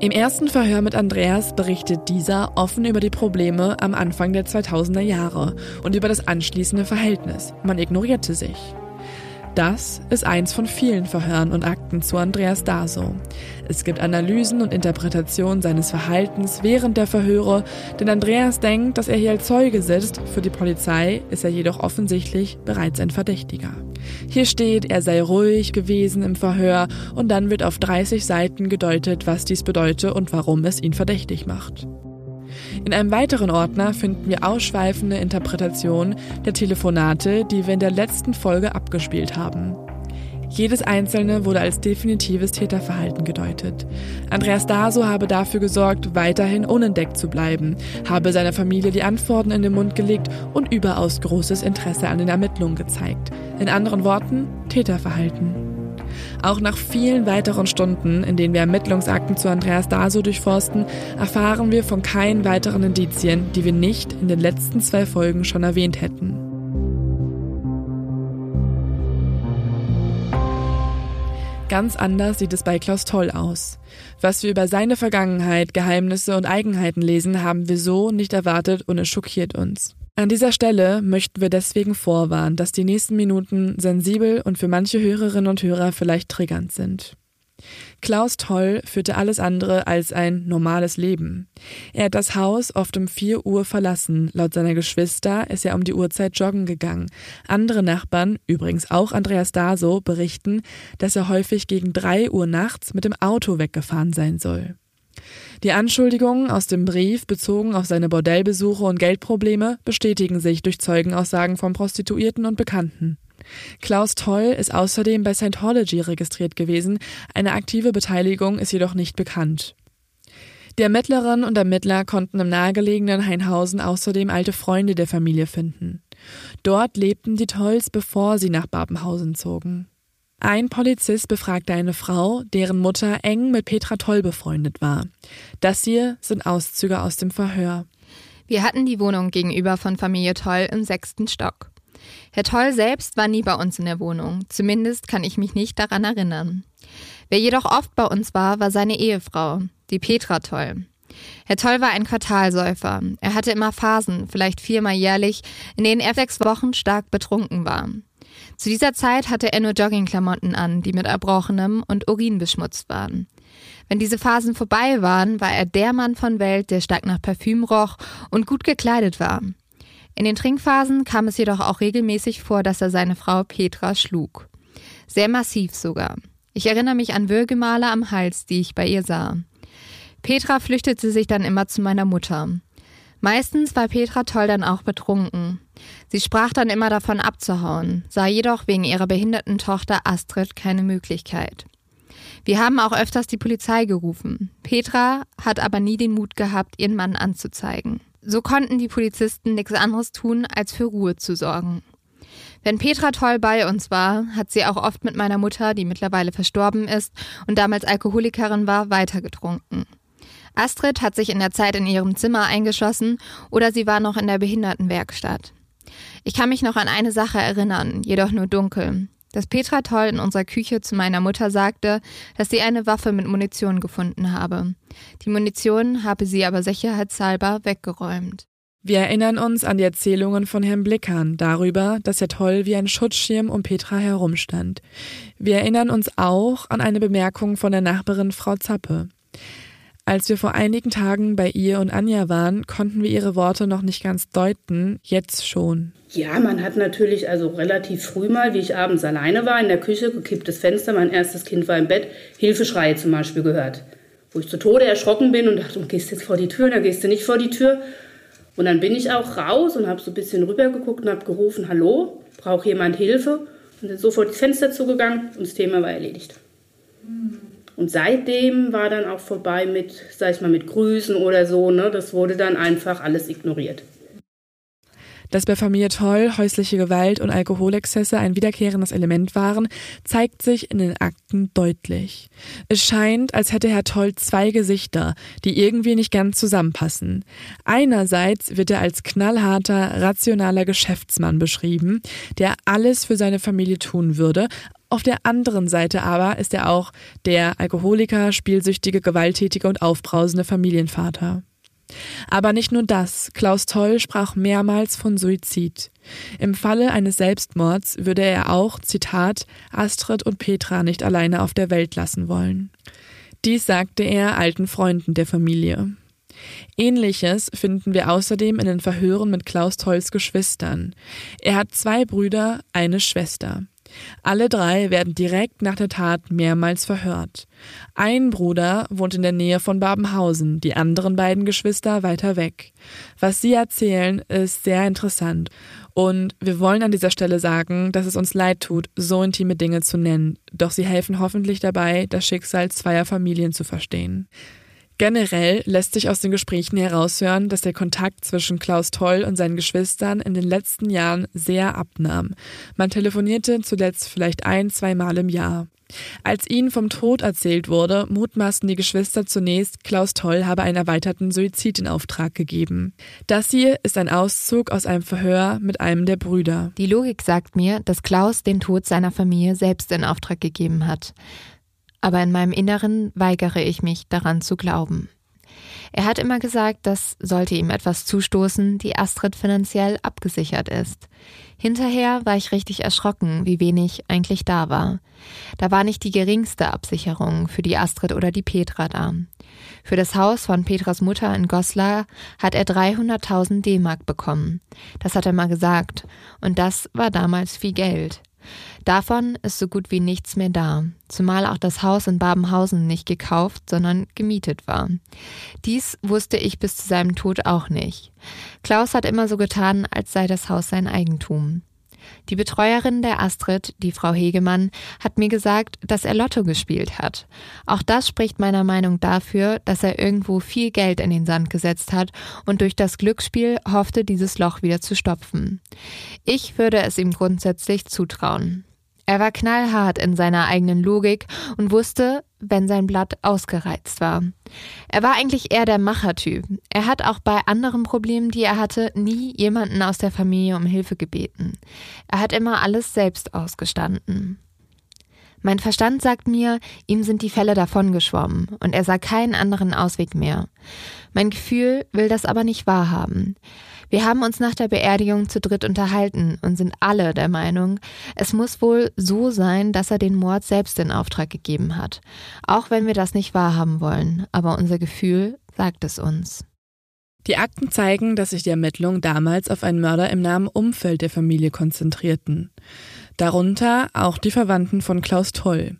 Im ersten Verhör mit Andreas berichtet dieser offen über die Probleme am Anfang der 2000er Jahre und über das anschließende Verhältnis. Man ignorierte sich. Das ist eins von vielen Verhören und Akten zu Andreas Daso. Es gibt Analysen und Interpretationen seines Verhaltens während der Verhöre, denn Andreas denkt, dass er hier als Zeuge sitzt. Für die Polizei ist er jedoch offensichtlich bereits ein Verdächtiger. Hier steht, er sei ruhig gewesen im Verhör und dann wird auf 30 Seiten gedeutet, was dies bedeutet und warum es ihn verdächtig macht. In einem weiteren Ordner finden wir ausschweifende Interpretationen der Telefonate, die wir in der letzten Folge abgespielt haben. Jedes einzelne wurde als definitives Täterverhalten gedeutet. Andreas Daso habe dafür gesorgt, weiterhin unentdeckt zu bleiben, habe seiner Familie die Antworten in den Mund gelegt und überaus großes Interesse an den Ermittlungen gezeigt. In anderen Worten, Täterverhalten. Auch nach vielen weiteren Stunden, in denen wir Ermittlungsakten zu Andreas Daso durchforsten, erfahren wir von keinen weiteren Indizien, die wir nicht in den letzten zwei Folgen schon erwähnt hätten. Ganz anders sieht es bei Klaus Toll aus. Was wir über seine Vergangenheit, Geheimnisse und Eigenheiten lesen, haben wir so nicht erwartet und es schockiert uns. An dieser Stelle möchten wir deswegen vorwarnen, dass die nächsten Minuten sensibel und für manche Hörerinnen und Hörer vielleicht triggernd sind. Klaus Toll führte alles andere als ein normales Leben. Er hat das Haus oft um 4 Uhr verlassen. Laut seiner Geschwister ist er um die Uhrzeit joggen gegangen. Andere Nachbarn, übrigens auch Andreas Daso, berichten, dass er häufig gegen 3 Uhr nachts mit dem Auto weggefahren sein soll. Die Anschuldigungen aus dem Brief bezogen auf seine Bordellbesuche und Geldprobleme bestätigen sich durch Zeugenaussagen von Prostituierten und Bekannten. Klaus Toll ist außerdem bei Scientology registriert gewesen, eine aktive Beteiligung ist jedoch nicht bekannt. Die Ermittlerinnen und Ermittler konnten im nahegelegenen Heinhausen außerdem alte Freunde der Familie finden. Dort lebten die Tolls, bevor sie nach Babenhausen zogen. Ein Polizist befragte eine Frau, deren Mutter eng mit Petra Toll befreundet war. Das hier sind Auszüge aus dem Verhör. Wir hatten die Wohnung gegenüber von Familie Toll im sechsten Stock. Herr Toll selbst war nie bei uns in der Wohnung, zumindest kann ich mich nicht daran erinnern. Wer jedoch oft bei uns war, war seine Ehefrau, die Petra Toll. Herr Toll war ein Quartalsäufer. Er hatte immer Phasen, vielleicht viermal jährlich, in denen er sechs Wochen stark betrunken war. Zu dieser Zeit hatte er nur Joggingklamotten an, die mit Erbrochenem und Urin beschmutzt waren. Wenn diese Phasen vorbei waren, war er der Mann von Welt, der stark nach Parfüm roch und gut gekleidet war. In den Trinkphasen kam es jedoch auch regelmäßig vor, dass er seine Frau Petra schlug. Sehr massiv sogar. Ich erinnere mich an Würgemale am Hals, die ich bei ihr sah. Petra flüchtete sich dann immer zu meiner Mutter. Meistens war Petra Toll dann auch betrunken. Sie sprach dann immer davon abzuhauen, sah jedoch wegen ihrer behinderten Tochter Astrid keine Möglichkeit. Wir haben auch öfters die Polizei gerufen. Petra hat aber nie den Mut gehabt, ihren Mann anzuzeigen. So konnten die Polizisten nichts anderes tun, als für Ruhe zu sorgen. Wenn Petra Toll bei uns war, hat sie auch oft mit meiner Mutter, die mittlerweile verstorben ist und damals Alkoholikerin war, weitergetrunken. Astrid hat sich in der Zeit in ihrem Zimmer eingeschlossen oder sie war noch in der Behindertenwerkstatt. Ich kann mich noch an eine Sache erinnern, jedoch nur dunkel. Dass Petra Toll in unserer Küche zu meiner Mutter sagte, dass sie eine Waffe mit Munition gefunden habe. Die Munition habe sie aber sicherheitshalber weggeräumt. Wir erinnern uns an die Erzählungen von Herrn Blickern darüber, dass er Toll wie ein Schutzschirm um Petra herumstand. Wir erinnern uns auch an eine Bemerkung von der Nachbarin Frau Zappe. Als wir vor einigen Tagen bei ihr und Anja waren, konnten wir ihre Worte noch nicht ganz deuten, jetzt schon. Ja, man hat natürlich also relativ früh mal, wie ich abends alleine war, in der Küche, gekipptes Fenster, mein erstes Kind war im Bett, Hilfeschreie zum Beispiel gehört. Wo ich zu Tode erschrocken bin und dachte, gehst du jetzt vor die Tür, da gehst du nicht vor die Tür. Und dann bin ich auch raus und habe so ein bisschen rübergeguckt und habe gerufen, hallo, braucht jemand Hilfe? Und dann sofort das Fenster zugegangen und das Thema war erledigt. Und seitdem war dann auch vorbei mit, sag ich mal, mit Grüßen oder so. Ne? Das wurde dann einfach alles ignoriert. Dass bei Familie Toll häusliche Gewalt und Alkoholexzesse ein wiederkehrendes Element waren, zeigt sich in den Akten deutlich. Es scheint, als hätte Herr Toll zwei Gesichter, die irgendwie nicht ganz zusammenpassen. Einerseits wird er als knallharter, rationaler Geschäftsmann beschrieben, der alles für seine Familie tun würde, auf der anderen Seite aber ist er auch der Alkoholiker, spielsüchtige, gewalttätige und aufbrausende Familienvater. Aber nicht nur das, Klaus Toll sprach mehrmals von Suizid. Im Falle eines Selbstmords würde er auch, Zitat, Astrid und Petra nicht alleine auf der Welt lassen wollen. Dies sagte er alten Freunden der Familie. Ähnliches finden wir außerdem in den Verhören mit Klaus Tolls Geschwistern. Er hat zwei Brüder, eine Schwester. Alle drei werden direkt nach der Tat mehrmals verhört. Ein Bruder wohnt in der Nähe von Babenhausen, die anderen beiden Geschwister weiter weg. Was sie erzählen, ist sehr interessant. Und wir wollen an dieser Stelle sagen, dass es uns leid tut, so intime Dinge zu nennen, doch sie helfen hoffentlich dabei, das Schicksal zweier Familien zu verstehen. Generell lässt sich aus den Gesprächen heraushören, dass der Kontakt zwischen Klaus Toll und seinen Geschwistern in den letzten Jahren sehr abnahm. Man telefonierte zuletzt vielleicht ein, zwei Mal im Jahr. Als ihnen vom Tod erzählt wurde, mutmaßen die Geschwister zunächst, Klaus Toll habe einen erweiterten Suizid in Auftrag gegeben. Das hier ist ein Auszug aus einem Verhör mit einem der Brüder. Die Logik sagt mir, dass Klaus den Tod seiner Familie selbst in Auftrag gegeben hat aber in meinem Inneren weigere ich mich daran zu glauben. Er hat immer gesagt, dass, sollte ihm etwas zustoßen, die Astrid finanziell abgesichert ist. Hinterher war ich richtig erschrocken, wie wenig eigentlich da war. Da war nicht die geringste Absicherung für die Astrid oder die Petra da. Für das Haus von Petras Mutter in Goslar hat er 300.000 D-Mark bekommen. Das hat er mal gesagt. Und das war damals viel Geld. Davon ist so gut wie nichts mehr da, zumal auch das Haus in Babenhausen nicht gekauft, sondern gemietet war. Dies wusste ich bis zu seinem Tod auch nicht. Klaus hat immer so getan, als sei das Haus sein Eigentum. Die Betreuerin der Astrid, die Frau Hegemann, hat mir gesagt, dass er Lotto gespielt hat. Auch das spricht meiner Meinung dafür, dass er irgendwo viel Geld in den Sand gesetzt hat und durch das Glücksspiel hoffte, dieses Loch wieder zu stopfen. Ich würde es ihm grundsätzlich zutrauen. Er war knallhart in seiner eigenen Logik und wusste, wenn sein Blatt ausgereizt war. Er war eigentlich eher der Machertyp. Er hat auch bei anderen Problemen, die er hatte, nie jemanden aus der Familie um Hilfe gebeten. Er hat immer alles selbst ausgestanden. Mein Verstand sagt mir, ihm sind die Fälle davongeschwommen und er sah keinen anderen Ausweg mehr. Mein Gefühl will das aber nicht wahrhaben. Wir haben uns nach der Beerdigung zu dritt unterhalten und sind alle der Meinung, es muss wohl so sein, dass er den Mord selbst in Auftrag gegeben hat. Auch wenn wir das nicht wahrhaben wollen, aber unser Gefühl sagt es uns. Die Akten zeigen, dass sich die Ermittlungen damals auf einen Mörder im nahen Umfeld der Familie konzentrierten. Darunter auch die Verwandten von Klaus Toll.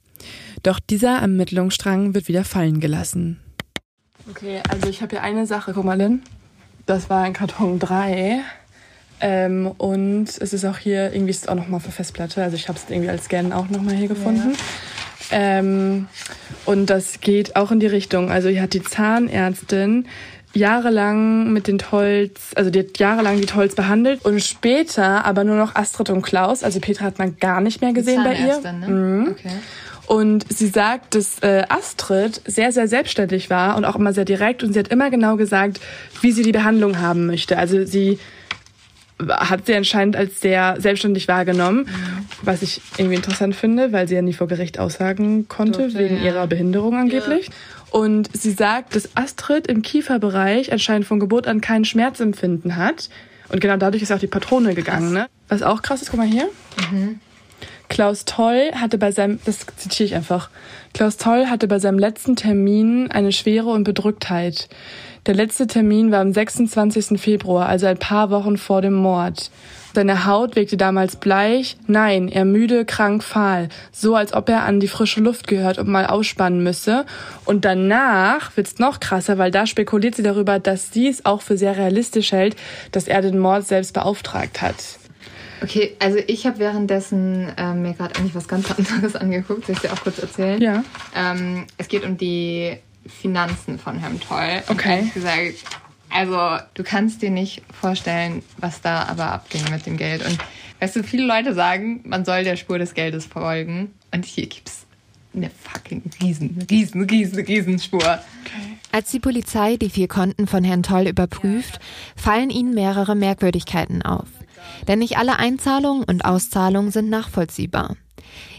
Doch dieser Ermittlungsstrang wird wieder fallen gelassen. Okay, also ich habe hier eine Sache, guck mal, Lynn. Das war ein Karton 3. Ähm, und es ist auch hier, irgendwie ist es auch nochmal für Festplatte. Also ich habe es irgendwie als Scan auch nochmal hier gefunden. Ja. Ähm, und das geht auch in die Richtung. Also hier hat die Zahnärztin jahrelang mit den Tolls, also die hat jahrelang die Tolls behandelt und später aber nur noch Astrid und Klaus, also Petra hat man gar nicht mehr gesehen bei ihr. Ne? Mhm. Okay. Und sie sagt, dass äh, Astrid sehr, sehr selbstständig war und auch immer sehr direkt und sie hat immer genau gesagt, wie sie die Behandlung haben möchte. Also sie hat sie anscheinend als sehr selbstständig wahrgenommen, mhm. was ich irgendwie interessant finde, weil sie ja nie vor Gericht aussagen konnte, Durfte, wegen ja. ihrer Behinderung angeblich. Ja. Und sie sagt, dass Astrid im Kieferbereich anscheinend von Geburt an kein Schmerzempfinden hat. Und genau dadurch ist auch die Patrone gegangen. Ne? Was auch krass ist, guck mal hier. Mhm. Klaus Toll hatte bei seinem, das zitiere ich einfach, Klaus Toll hatte bei seinem letzten Termin eine Schwere und Bedrücktheit. Der letzte Termin war am 26. Februar, also ein paar Wochen vor dem Mord. Seine Haut wirkte damals bleich, nein, er müde, krank, fahl, so als ob er an die frische Luft gehört und mal ausspannen müsse. Und danach wird's noch krasser, weil da spekuliert sie darüber, dass sie es auch für sehr realistisch hält, dass er den Mord selbst beauftragt hat. Okay, also ich habe währenddessen ähm, mir gerade eigentlich was ganz anderes *laughs* angeguckt. Soll ich dir auch kurz erzählen? Ja. Ähm, es geht um die Finanzen von Herrn Toll. Okay. gesagt, also du kannst dir nicht vorstellen, was da aber abging mit dem Geld. Und weißt du, viele Leute sagen, man soll der Spur des Geldes folgen. Und hier gibt's eine fucking riesen, riesen, riesen, riesen Spur. Als die Polizei die vier Konten von Herrn Toll überprüft, fallen ihnen mehrere Merkwürdigkeiten auf. Denn nicht alle Einzahlungen und Auszahlungen sind nachvollziehbar.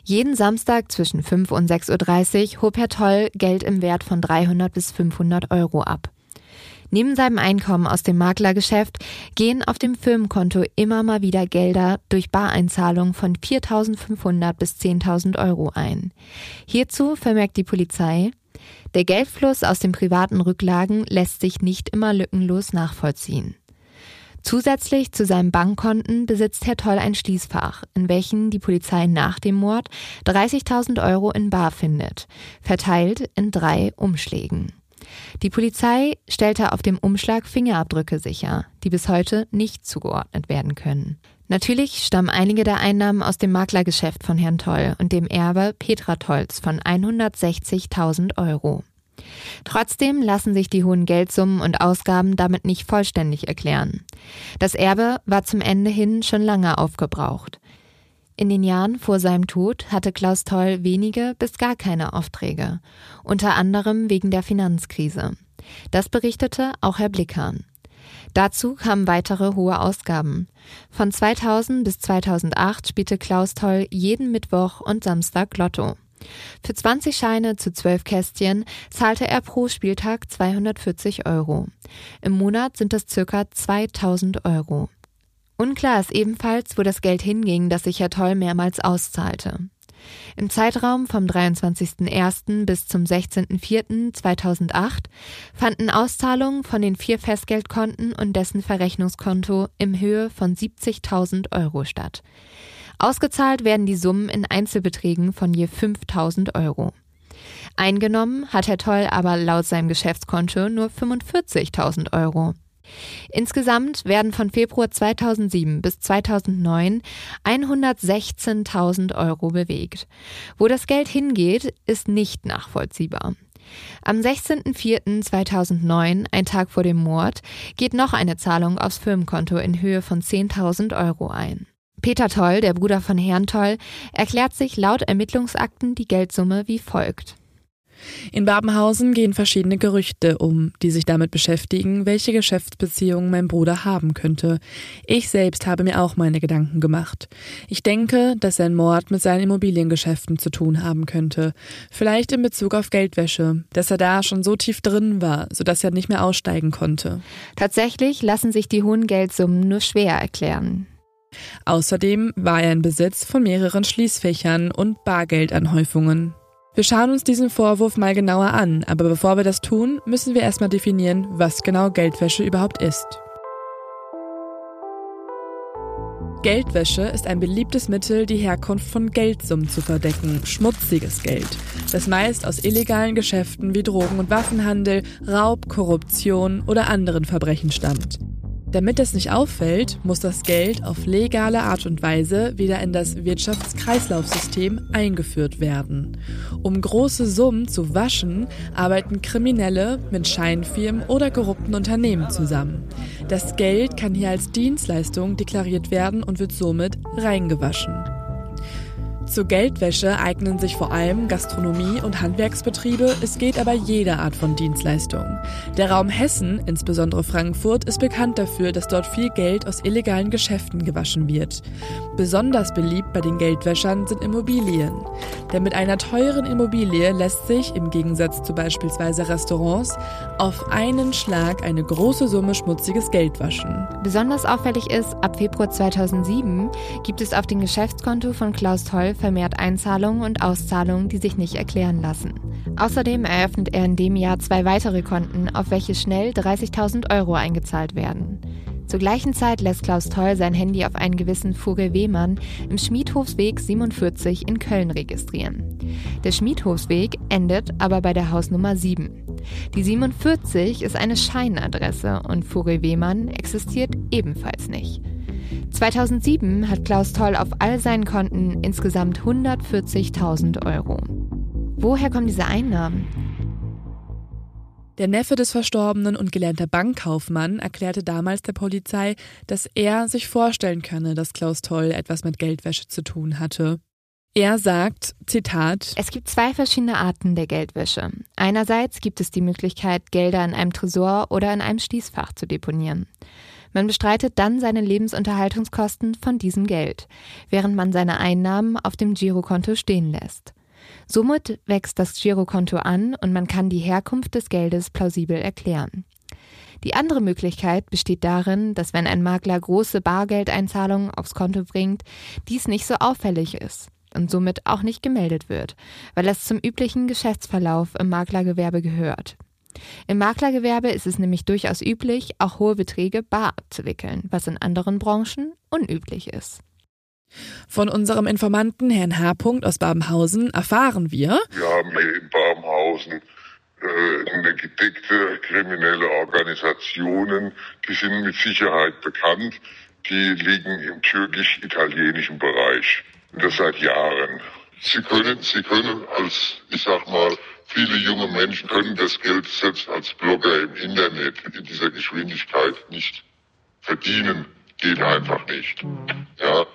Jeden Samstag zwischen 5 und 6.30 Uhr hob Herr Toll Geld im Wert von 300 bis 500 Euro ab. Neben seinem Einkommen aus dem Maklergeschäft gehen auf dem Firmenkonto immer mal wieder Gelder durch Bareinzahlungen von 4.500 bis 10.000 Euro ein. Hierzu vermerkt die Polizei, der Geldfluss aus den privaten Rücklagen lässt sich nicht immer lückenlos nachvollziehen. Zusätzlich zu seinen Bankkonten besitzt Herr Toll ein Schließfach, in welchem die Polizei nach dem Mord 30.000 Euro in Bar findet, verteilt in drei Umschlägen. Die Polizei stellte auf dem Umschlag Fingerabdrücke sicher, die bis heute nicht zugeordnet werden können. Natürlich stammen einige der Einnahmen aus dem Maklergeschäft von Herrn Toll und dem Erbe Petra Tolls von 160.000 Euro. Trotzdem lassen sich die hohen Geldsummen und Ausgaben damit nicht vollständig erklären. Das Erbe war zum Ende hin schon lange aufgebraucht. In den Jahren vor seinem Tod hatte Klaus Toll wenige bis gar keine Aufträge, unter anderem wegen der Finanzkrise. Das berichtete auch Herr Blickern. Dazu kamen weitere hohe Ausgaben. Von 2000 bis 2008 spielte Klaus Toll jeden Mittwoch und Samstag Lotto. Für 20 Scheine zu 12 Kästchen zahlte er pro Spieltag 240 Euro. Im Monat sind das circa 2000 Euro. Unklar ist ebenfalls, wo das Geld hinging, das sich Herr Toll mehrmals auszahlte. Im Zeitraum vom 23.01. bis zum 16.04.2008 fanden Auszahlungen von den vier Festgeldkonten und dessen Verrechnungskonto im Höhe von 70.000 Euro statt. Ausgezahlt werden die Summen in Einzelbeträgen von je 5.000 Euro. Eingenommen hat Herr Toll aber laut seinem Geschäftskonto nur 45.000 Euro. Insgesamt werden von Februar 2007 bis 2009 116.000 Euro bewegt. Wo das Geld hingeht, ist nicht nachvollziehbar. Am 16.04.2009, ein Tag vor dem Mord, geht noch eine Zahlung aufs Firmenkonto in Höhe von 10.000 Euro ein. Peter Toll, der Bruder von Herrn Toll, erklärt sich laut Ermittlungsakten die Geldsumme wie folgt. In Babenhausen gehen verschiedene Gerüchte um, die sich damit beschäftigen, welche Geschäftsbeziehungen mein Bruder haben könnte. Ich selbst habe mir auch meine Gedanken gemacht. Ich denke, dass sein Mord mit seinen Immobiliengeschäften zu tun haben könnte. Vielleicht in Bezug auf Geldwäsche, dass er da schon so tief drin war, sodass er nicht mehr aussteigen konnte. Tatsächlich lassen sich die hohen Geldsummen nur schwer erklären. Außerdem war er in Besitz von mehreren Schließfächern und Bargeldanhäufungen. Wir schauen uns diesen Vorwurf mal genauer an, aber bevor wir das tun, müssen wir erstmal definieren, was genau Geldwäsche überhaupt ist. Geldwäsche ist ein beliebtes Mittel, die Herkunft von Geldsummen zu verdecken, schmutziges Geld, das meist aus illegalen Geschäften wie Drogen- und Waffenhandel, Raub, Korruption oder anderen Verbrechen stammt. Damit das nicht auffällt, muss das Geld auf legale Art und Weise wieder in das Wirtschaftskreislaufsystem eingeführt werden. Um große Summen zu waschen, arbeiten Kriminelle mit Scheinfirmen oder korrupten Unternehmen zusammen. Das Geld kann hier als Dienstleistung deklariert werden und wird somit reingewaschen. Zur Geldwäsche eignen sich vor allem Gastronomie und Handwerksbetriebe, es geht aber jede Art von Dienstleistung. Der Raum Hessen, insbesondere Frankfurt, ist bekannt dafür, dass dort viel Geld aus illegalen Geschäften gewaschen wird. Besonders beliebt bei den Geldwäschern sind Immobilien. Denn mit einer teuren Immobilie lässt sich, im Gegensatz zu beispielsweise Restaurants, auf einen Schlag eine große Summe schmutziges Geld waschen. Besonders auffällig ist, ab Februar 2007 gibt es auf dem Geschäftskonto von Klaus Toll vermehrt Einzahlungen und Auszahlungen, die sich nicht erklären lassen. Außerdem eröffnet er in dem Jahr zwei weitere Konten, auf welche schnell 30.000 Euro eingezahlt werden. Zur gleichen Zeit lässt Klaus Toll sein Handy auf einen gewissen Vogel Wehmann im Schmiedhofsweg 47 in Köln registrieren. Der Schmiedhofsweg endet aber bei der Hausnummer 7. Die 47 ist eine Scheinadresse und Vogel Wehmann existiert ebenfalls nicht. 2007 hat Klaus Toll auf all seinen Konten insgesamt 140.000 Euro. Woher kommen diese Einnahmen? Der Neffe des Verstorbenen und gelernter Bankkaufmann erklärte damals der Polizei, dass er sich vorstellen könne, dass Klaus Toll etwas mit Geldwäsche zu tun hatte. Er sagt, Zitat, Es gibt zwei verschiedene Arten der Geldwäsche. Einerseits gibt es die Möglichkeit, Gelder in einem Tresor oder in einem Schließfach zu deponieren. Man bestreitet dann seine Lebensunterhaltungskosten von diesem Geld, während man seine Einnahmen auf dem Girokonto stehen lässt. Somit wächst das Girokonto an und man kann die Herkunft des Geldes plausibel erklären. Die andere Möglichkeit besteht darin, dass wenn ein Makler große Bargeldeinzahlungen aufs Konto bringt, dies nicht so auffällig ist und somit auch nicht gemeldet wird, weil es zum üblichen Geschäftsverlauf im Maklergewerbe gehört. Im Maklergewerbe ist es nämlich durchaus üblich, auch hohe Beträge bar abzuwickeln, was in anderen Branchen unüblich ist. Von unserem Informanten Herrn H. aus Babenhausen erfahren wir, Wir haben hier in Babenhausen äh, eine gedeckte kriminelle Organisationen, die sind mit Sicherheit bekannt. Die liegen im türkisch-italienischen Bereich. Und das seit Jahren. Sie können, Sie können als, ich sag mal, viele junge Menschen können das Geld selbst als Blogger im Internet in dieser Geschwindigkeit nicht verdienen. Geht einfach nicht. Ja,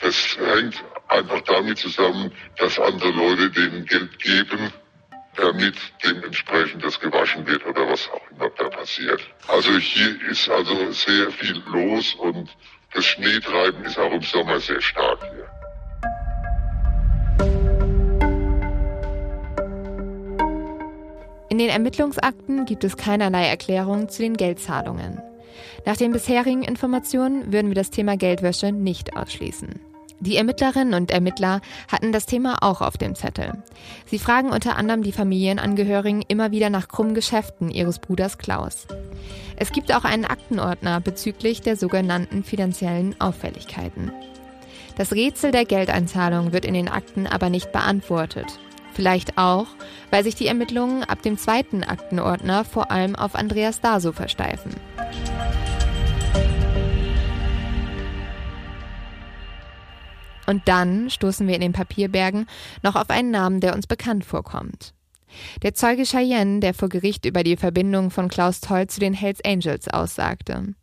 das hängt einfach damit zusammen, dass andere Leute denen Geld geben, damit dementsprechend das gewaschen wird oder was auch immer da passiert. Also hier ist also sehr viel los und das Schneetreiben ist auch im Sommer sehr stark hier. In den Ermittlungsakten gibt es keinerlei Erklärung zu den Geldzahlungen. Nach den bisherigen Informationen würden wir das Thema Geldwäsche nicht ausschließen. Die Ermittlerinnen und Ermittler hatten das Thema auch auf dem Zettel. Sie fragen unter anderem die Familienangehörigen immer wieder nach krummen Geschäften ihres Bruders Klaus. Es gibt auch einen Aktenordner bezüglich der sogenannten finanziellen Auffälligkeiten. Das Rätsel der Geldeinzahlung wird in den Akten aber nicht beantwortet. Vielleicht auch, weil sich die Ermittlungen ab dem zweiten Aktenordner vor allem auf Andreas Daso versteifen. Und dann stoßen wir in den Papierbergen noch auf einen Namen, der uns bekannt vorkommt. Der Zeuge Cheyenne, der vor Gericht über die Verbindung von Klaus Toll zu den Hells Angels aussagte.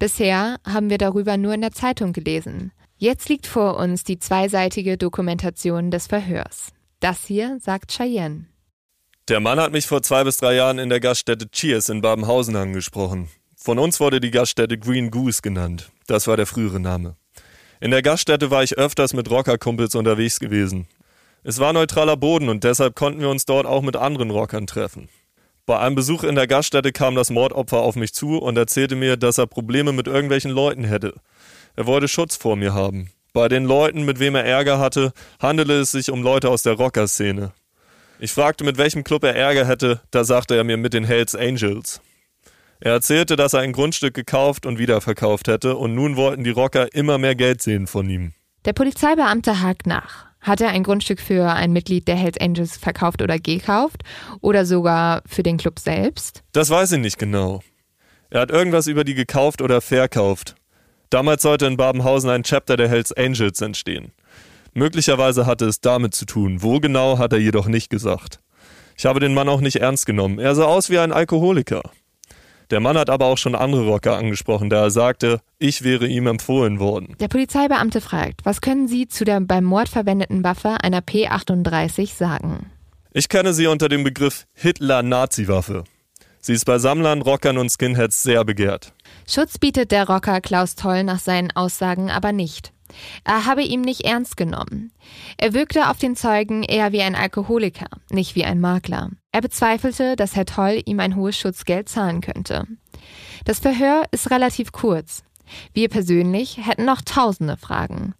Bisher haben wir darüber nur in der Zeitung gelesen. Jetzt liegt vor uns die zweiseitige Dokumentation des Verhörs. Das hier sagt Cheyenne. Der Mann hat mich vor zwei bis drei Jahren in der Gaststätte Cheers in Babenhausen angesprochen. Von uns wurde die Gaststätte Green Goose genannt. Das war der frühere Name. In der Gaststätte war ich öfters mit Rockerkumpels unterwegs gewesen. Es war neutraler Boden und deshalb konnten wir uns dort auch mit anderen Rockern treffen. Bei einem Besuch in der Gaststätte kam das Mordopfer auf mich zu und erzählte mir, dass er Probleme mit irgendwelchen Leuten hätte. Er wollte Schutz vor mir haben. Bei den Leuten, mit wem er Ärger hatte, handelte es sich um Leute aus der Rockerszene. Ich fragte, mit welchem Club er Ärger hätte, da sagte er mir mit den Hells Angels. Er erzählte, dass er ein Grundstück gekauft und wiederverkauft hätte und nun wollten die Rocker immer mehr Geld sehen von ihm. Der Polizeibeamte hakt nach. Hat er ein Grundstück für ein Mitglied der Hells Angels verkauft oder gekauft? Oder sogar für den Club selbst? Das weiß ich nicht genau. Er hat irgendwas über die gekauft oder verkauft. Damals sollte in Babenhausen ein Chapter der Hells Angels entstehen. Möglicherweise hatte es damit zu tun. Wo genau, hat er jedoch nicht gesagt. Ich habe den Mann auch nicht ernst genommen. Er sah aus wie ein Alkoholiker. Der Mann hat aber auch schon andere Rocker angesprochen, da er sagte, ich wäre ihm empfohlen worden. Der Polizeibeamte fragt, was können Sie zu der beim Mord verwendeten Waffe einer P38 sagen? Ich kenne sie unter dem Begriff Hitler-Nazi-Waffe. Sie ist bei Sammlern, Rockern und Skinheads sehr begehrt. Schutz bietet der Rocker Klaus Toll nach seinen Aussagen aber nicht. Er habe ihm nicht ernst genommen. Er wirkte auf den Zeugen eher wie ein Alkoholiker, nicht wie ein Makler. Er bezweifelte, dass Herr Toll ihm ein hohes Schutzgeld zahlen könnte. Das Verhör ist relativ kurz. Wir persönlich hätten noch tausende Fragen.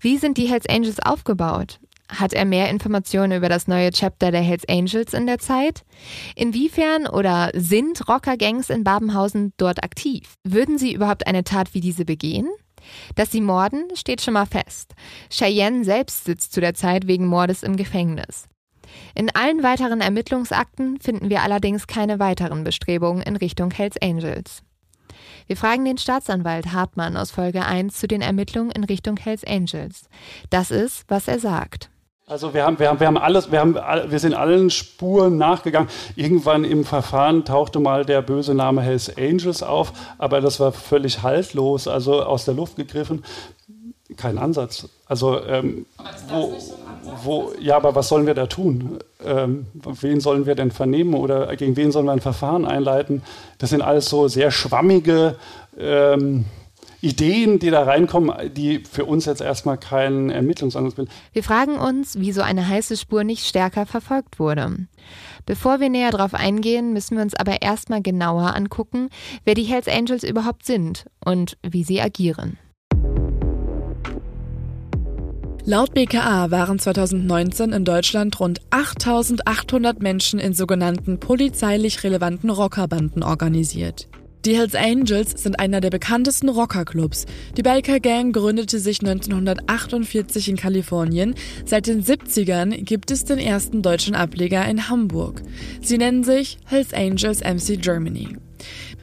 Wie sind die Hells Angels aufgebaut? Hat er mehr Informationen über das neue Chapter der Hells Angels in der Zeit? Inwiefern oder sind Rockergangs in Babenhausen dort aktiv? Würden sie überhaupt eine Tat wie diese begehen? Dass sie morden, steht schon mal fest. Cheyenne selbst sitzt zu der Zeit wegen Mordes im Gefängnis. In allen weiteren Ermittlungsakten finden wir allerdings keine weiteren Bestrebungen in Richtung Hells Angels. Wir fragen den Staatsanwalt Hartmann aus Folge 1 zu den Ermittlungen in Richtung Hells Angels. Das ist, was er sagt. Also wir haben, wir haben, wir haben alles, wir, haben, wir sind allen Spuren nachgegangen. Irgendwann im Verfahren tauchte mal der böse Name Hells Angels auf, aber das war völlig haltlos, also aus der Luft gegriffen. Kein Ansatz. Also ähm, wo, wo, ja, aber was sollen wir da tun? Ähm, wen sollen wir denn vernehmen oder gegen wen sollen wir ein Verfahren einleiten? Das sind alles so sehr schwammige ähm, Ideen, die da reinkommen, die für uns jetzt erstmal keinen Ermittlungsansatz bilden. Wir fragen uns, wie so eine heiße Spur nicht stärker verfolgt wurde. Bevor wir näher darauf eingehen, müssen wir uns aber erstmal genauer angucken, wer die Hells Angels überhaupt sind und wie sie agieren. Laut BKA waren 2019 in Deutschland rund 8800 Menschen in sogenannten polizeilich relevanten Rockerbanden organisiert. Die Hells Angels sind einer der bekanntesten Rockerclubs. Die Biker Gang gründete sich 1948 in Kalifornien. Seit den 70ern gibt es den ersten deutschen Ableger in Hamburg. Sie nennen sich Hells Angels MC Germany.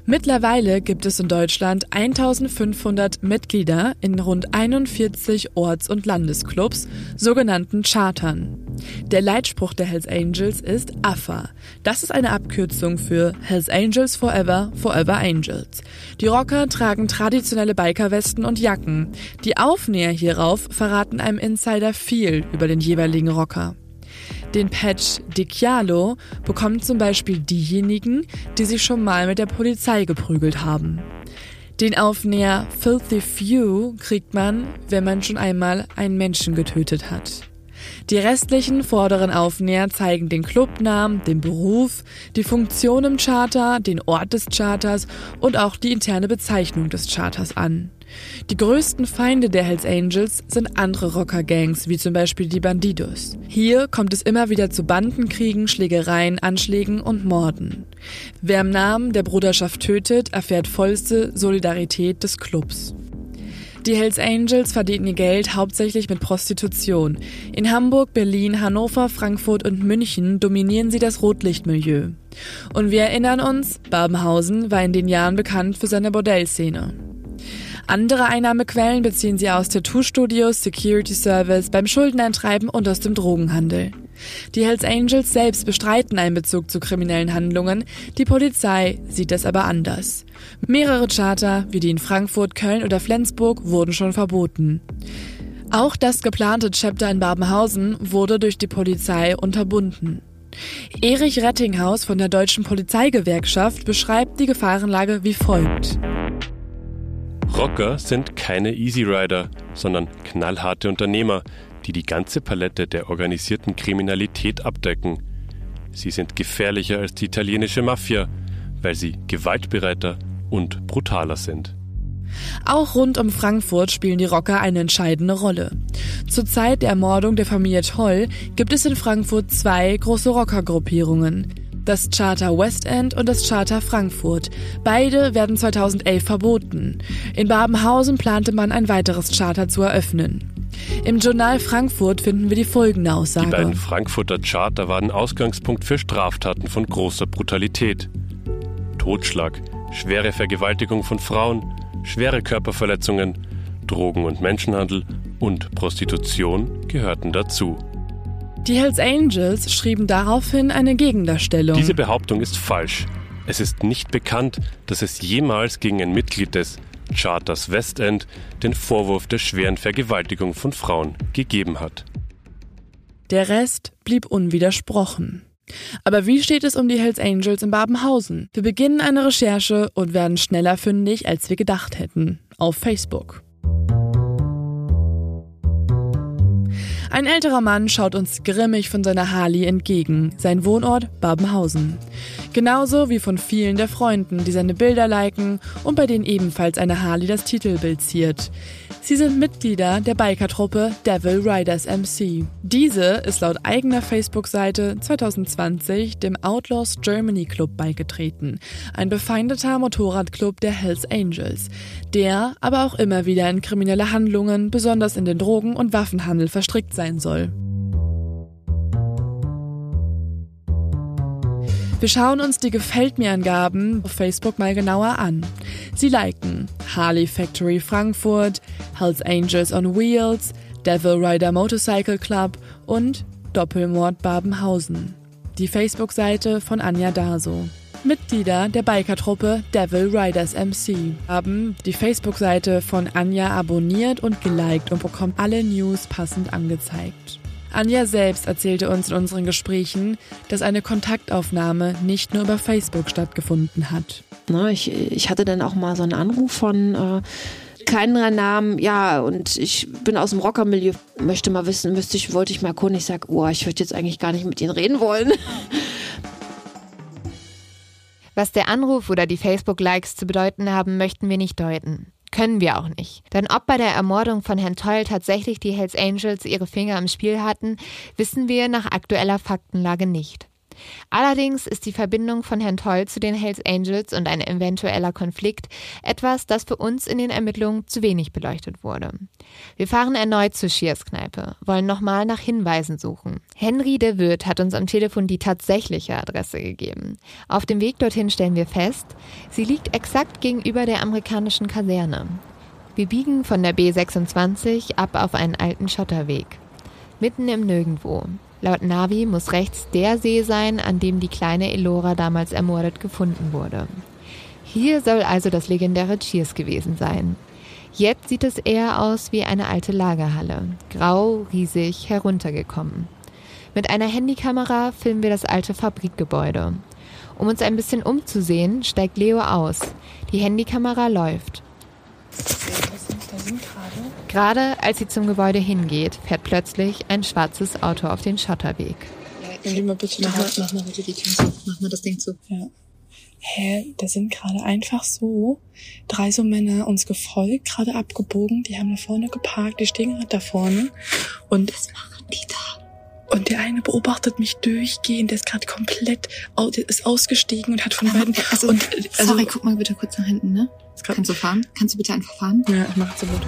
Mittlerweile gibt es in Deutschland 1500 Mitglieder in rund 41 Orts- und Landesclubs, sogenannten Chartern. Der Leitspruch der Hells Angels ist AFA. Das ist eine Abkürzung für Hells Angels Forever, Forever Angels. Die Rocker tragen traditionelle Bikerwesten und Jacken. Die Aufnäher hierauf verraten einem Insider viel über den jeweiligen Rocker. Den Patch Dichialo bekommen zum Beispiel diejenigen, die sich schon mal mit der Polizei geprügelt haben. Den Aufnäher Filthy Few kriegt man, wenn man schon einmal einen Menschen getötet hat. Die restlichen vorderen Aufnäher zeigen den Clubnamen, den Beruf, die Funktion im Charter, den Ort des Charters und auch die interne Bezeichnung des Charters an. Die größten Feinde der Hells Angels sind andere Rockergangs, wie zum Beispiel die Bandidos. Hier kommt es immer wieder zu Bandenkriegen, Schlägereien, Anschlägen und Morden. Wer im Namen der Bruderschaft tötet, erfährt vollste Solidarität des Clubs. Die Hells Angels verdienen ihr Geld hauptsächlich mit Prostitution. In Hamburg, Berlin, Hannover, Frankfurt und München dominieren sie das Rotlichtmilieu. Und wir erinnern uns, Babenhausen war in den Jahren bekannt für seine Bordellszene. Andere Einnahmequellen beziehen sie aus Tattoo-Studios, Security Service, beim Schuldeneintreiben und aus dem Drogenhandel. Die Hells Angels selbst bestreiten einen Bezug zu kriminellen Handlungen, die Polizei sieht das aber anders. Mehrere Charter, wie die in Frankfurt, Köln oder Flensburg, wurden schon verboten. Auch das geplante Chapter in Babenhausen wurde durch die Polizei unterbunden. Erich Rettinghaus von der Deutschen Polizeigewerkschaft beschreibt die Gefahrenlage wie folgt. Rocker sind keine Easy Rider, sondern knallharte Unternehmer, die die ganze Palette der organisierten Kriminalität abdecken. Sie sind gefährlicher als die italienische Mafia, weil sie gewaltbereiter und brutaler sind. Auch rund um Frankfurt spielen die Rocker eine entscheidende Rolle. Zur Zeit der Ermordung der Familie Toll gibt es in Frankfurt zwei große Rockergruppierungen. Das Charter West End und das Charter Frankfurt. Beide werden 2011 verboten. In Babenhausen plante man ein weiteres Charter zu eröffnen. Im Journal Frankfurt finden wir die folgende Aussage. Die beiden Frankfurter Charter waren Ausgangspunkt für Straftaten von großer Brutalität. Totschlag, schwere Vergewaltigung von Frauen, schwere Körperverletzungen, Drogen- und Menschenhandel und Prostitution gehörten dazu. Die Hells Angels schrieben daraufhin eine Gegendarstellung. Diese Behauptung ist falsch. Es ist nicht bekannt, dass es jemals gegen ein Mitglied des Charters Westend den Vorwurf der schweren Vergewaltigung von Frauen gegeben hat. Der Rest blieb unwidersprochen. Aber wie steht es um die Hells Angels in Babenhausen? Wir beginnen eine Recherche und werden schneller fündig, als wir gedacht hätten. Auf Facebook. Ein älterer Mann schaut uns grimmig von seiner Harley entgegen, sein Wohnort Babenhausen. Genauso wie von vielen der Freunden, die seine Bilder liken und bei denen ebenfalls eine Harley das Titelbild ziert. Sie sind Mitglieder der Bikertruppe Devil Riders MC. Diese ist laut eigener Facebook-Seite 2020 dem Outlaws Germany Club beigetreten, ein befeindeter Motorradclub der Hells Angels, der aber auch immer wieder in kriminelle Handlungen, besonders in den Drogen- und Waffenhandel verstrickt sein soll. Wir schauen uns die Gefällt mir Angaben auf Facebook mal genauer an. Sie liken Harley Factory Frankfurt, Hells Angels on Wheels, Devil Rider Motorcycle Club und Doppelmord Babenhausen. Die Facebook-Seite von Anja Daso. Mitglieder der Bikertruppe Devil Riders MC haben die Facebook-Seite von Anja abonniert und geliked und bekommen alle News passend angezeigt. Anja selbst erzählte uns in unseren Gesprächen, dass eine Kontaktaufnahme nicht nur über Facebook stattgefunden hat. Ne, ich, ich hatte dann auch mal so einen Anruf von äh, keinen Namen, ja, und ich bin aus dem Rockermilieu, möchte mal wissen, müsste ich, wollte ich mal erkunden. Ich sage, oh, ich würde jetzt eigentlich gar nicht mit Ihnen reden wollen. Was der Anruf oder die Facebook-Likes zu bedeuten haben, möchten wir nicht deuten. Können wir auch nicht. Denn ob bei der Ermordung von Herrn Toll tatsächlich die Hells Angels ihre Finger im Spiel hatten, wissen wir nach aktueller Faktenlage nicht. Allerdings ist die Verbindung von Herrn Toll zu den Hells Angels und ein eventueller Konflikt etwas, das für uns in den Ermittlungen zu wenig beleuchtet wurde. Wir fahren erneut zur Schierskneipe, wollen nochmal nach Hinweisen suchen. Henry de Wirt hat uns am Telefon die tatsächliche Adresse gegeben. Auf dem Weg dorthin stellen wir fest, sie liegt exakt gegenüber der amerikanischen Kaserne. Wir biegen von der B26 ab auf einen alten Schotterweg. Mitten im Nirgendwo. Laut Navi muss rechts der See sein, an dem die kleine Elora damals ermordet gefunden wurde. Hier soll also das legendäre Cheers gewesen sein. Jetzt sieht es eher aus wie eine alte Lagerhalle, grau, riesig, heruntergekommen. Mit einer Handykamera filmen wir das alte Fabrikgebäude. Um uns ein bisschen umzusehen, steigt Leo aus. Die Handykamera läuft. Gerade als sie zum Gebäude hingeht, fährt plötzlich ein schwarzes Auto auf den Schotterweg. Ja, mal bitte mach, mal, mach mal bitte die Tür zu. Mach mal das Ding zu. Ja. Hä, da sind gerade einfach so drei so Männer uns gefolgt, gerade abgebogen. Die haben da vorne geparkt, die stehen gerade da vorne. Und was machen die da? Und der eine beobachtet mich durchgehend, der ist gerade komplett, der ist ausgestiegen und hat von beiden. Also, und, also, sorry, guck mal bitte kurz nach hinten, ne? Kannst du fahren? Kannst du bitte einfach fahren? Ja, ich mach so gut.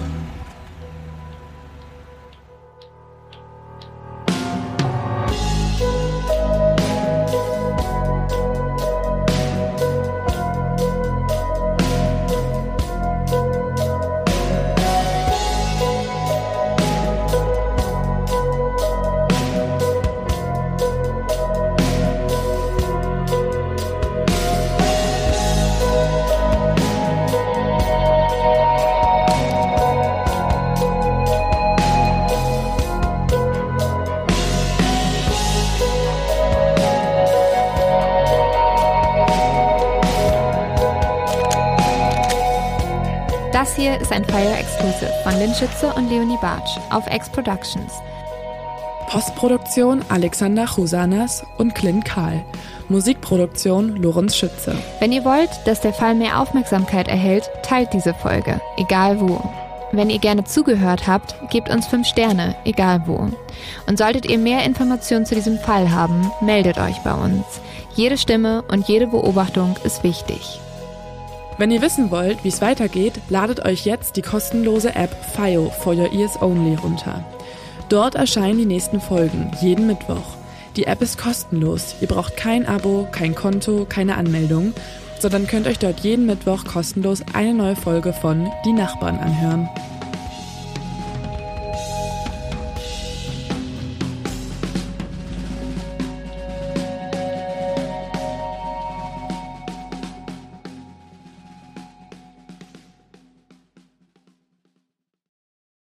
Ist ein Fire Exclusive von Lynn Schütze und Leonie Bartsch auf X Productions. Postproduktion Alexander Chusanas und Clint Kahl. Musikproduktion Lorenz Schütze. Wenn ihr wollt, dass der Fall mehr Aufmerksamkeit erhält, teilt diese Folge, egal wo. Wenn ihr gerne zugehört habt, gebt uns 5 Sterne, egal wo. Und solltet ihr mehr Informationen zu diesem Fall haben, meldet euch bei uns. Jede Stimme und jede Beobachtung ist wichtig. Wenn ihr wissen wollt, wie es weitergeht, ladet euch jetzt die kostenlose App FIO for Your Ears Only runter. Dort erscheinen die nächsten Folgen, jeden Mittwoch. Die App ist kostenlos. Ihr braucht kein Abo, kein Konto, keine Anmeldung, sondern könnt euch dort jeden Mittwoch kostenlos eine neue Folge von Die Nachbarn anhören.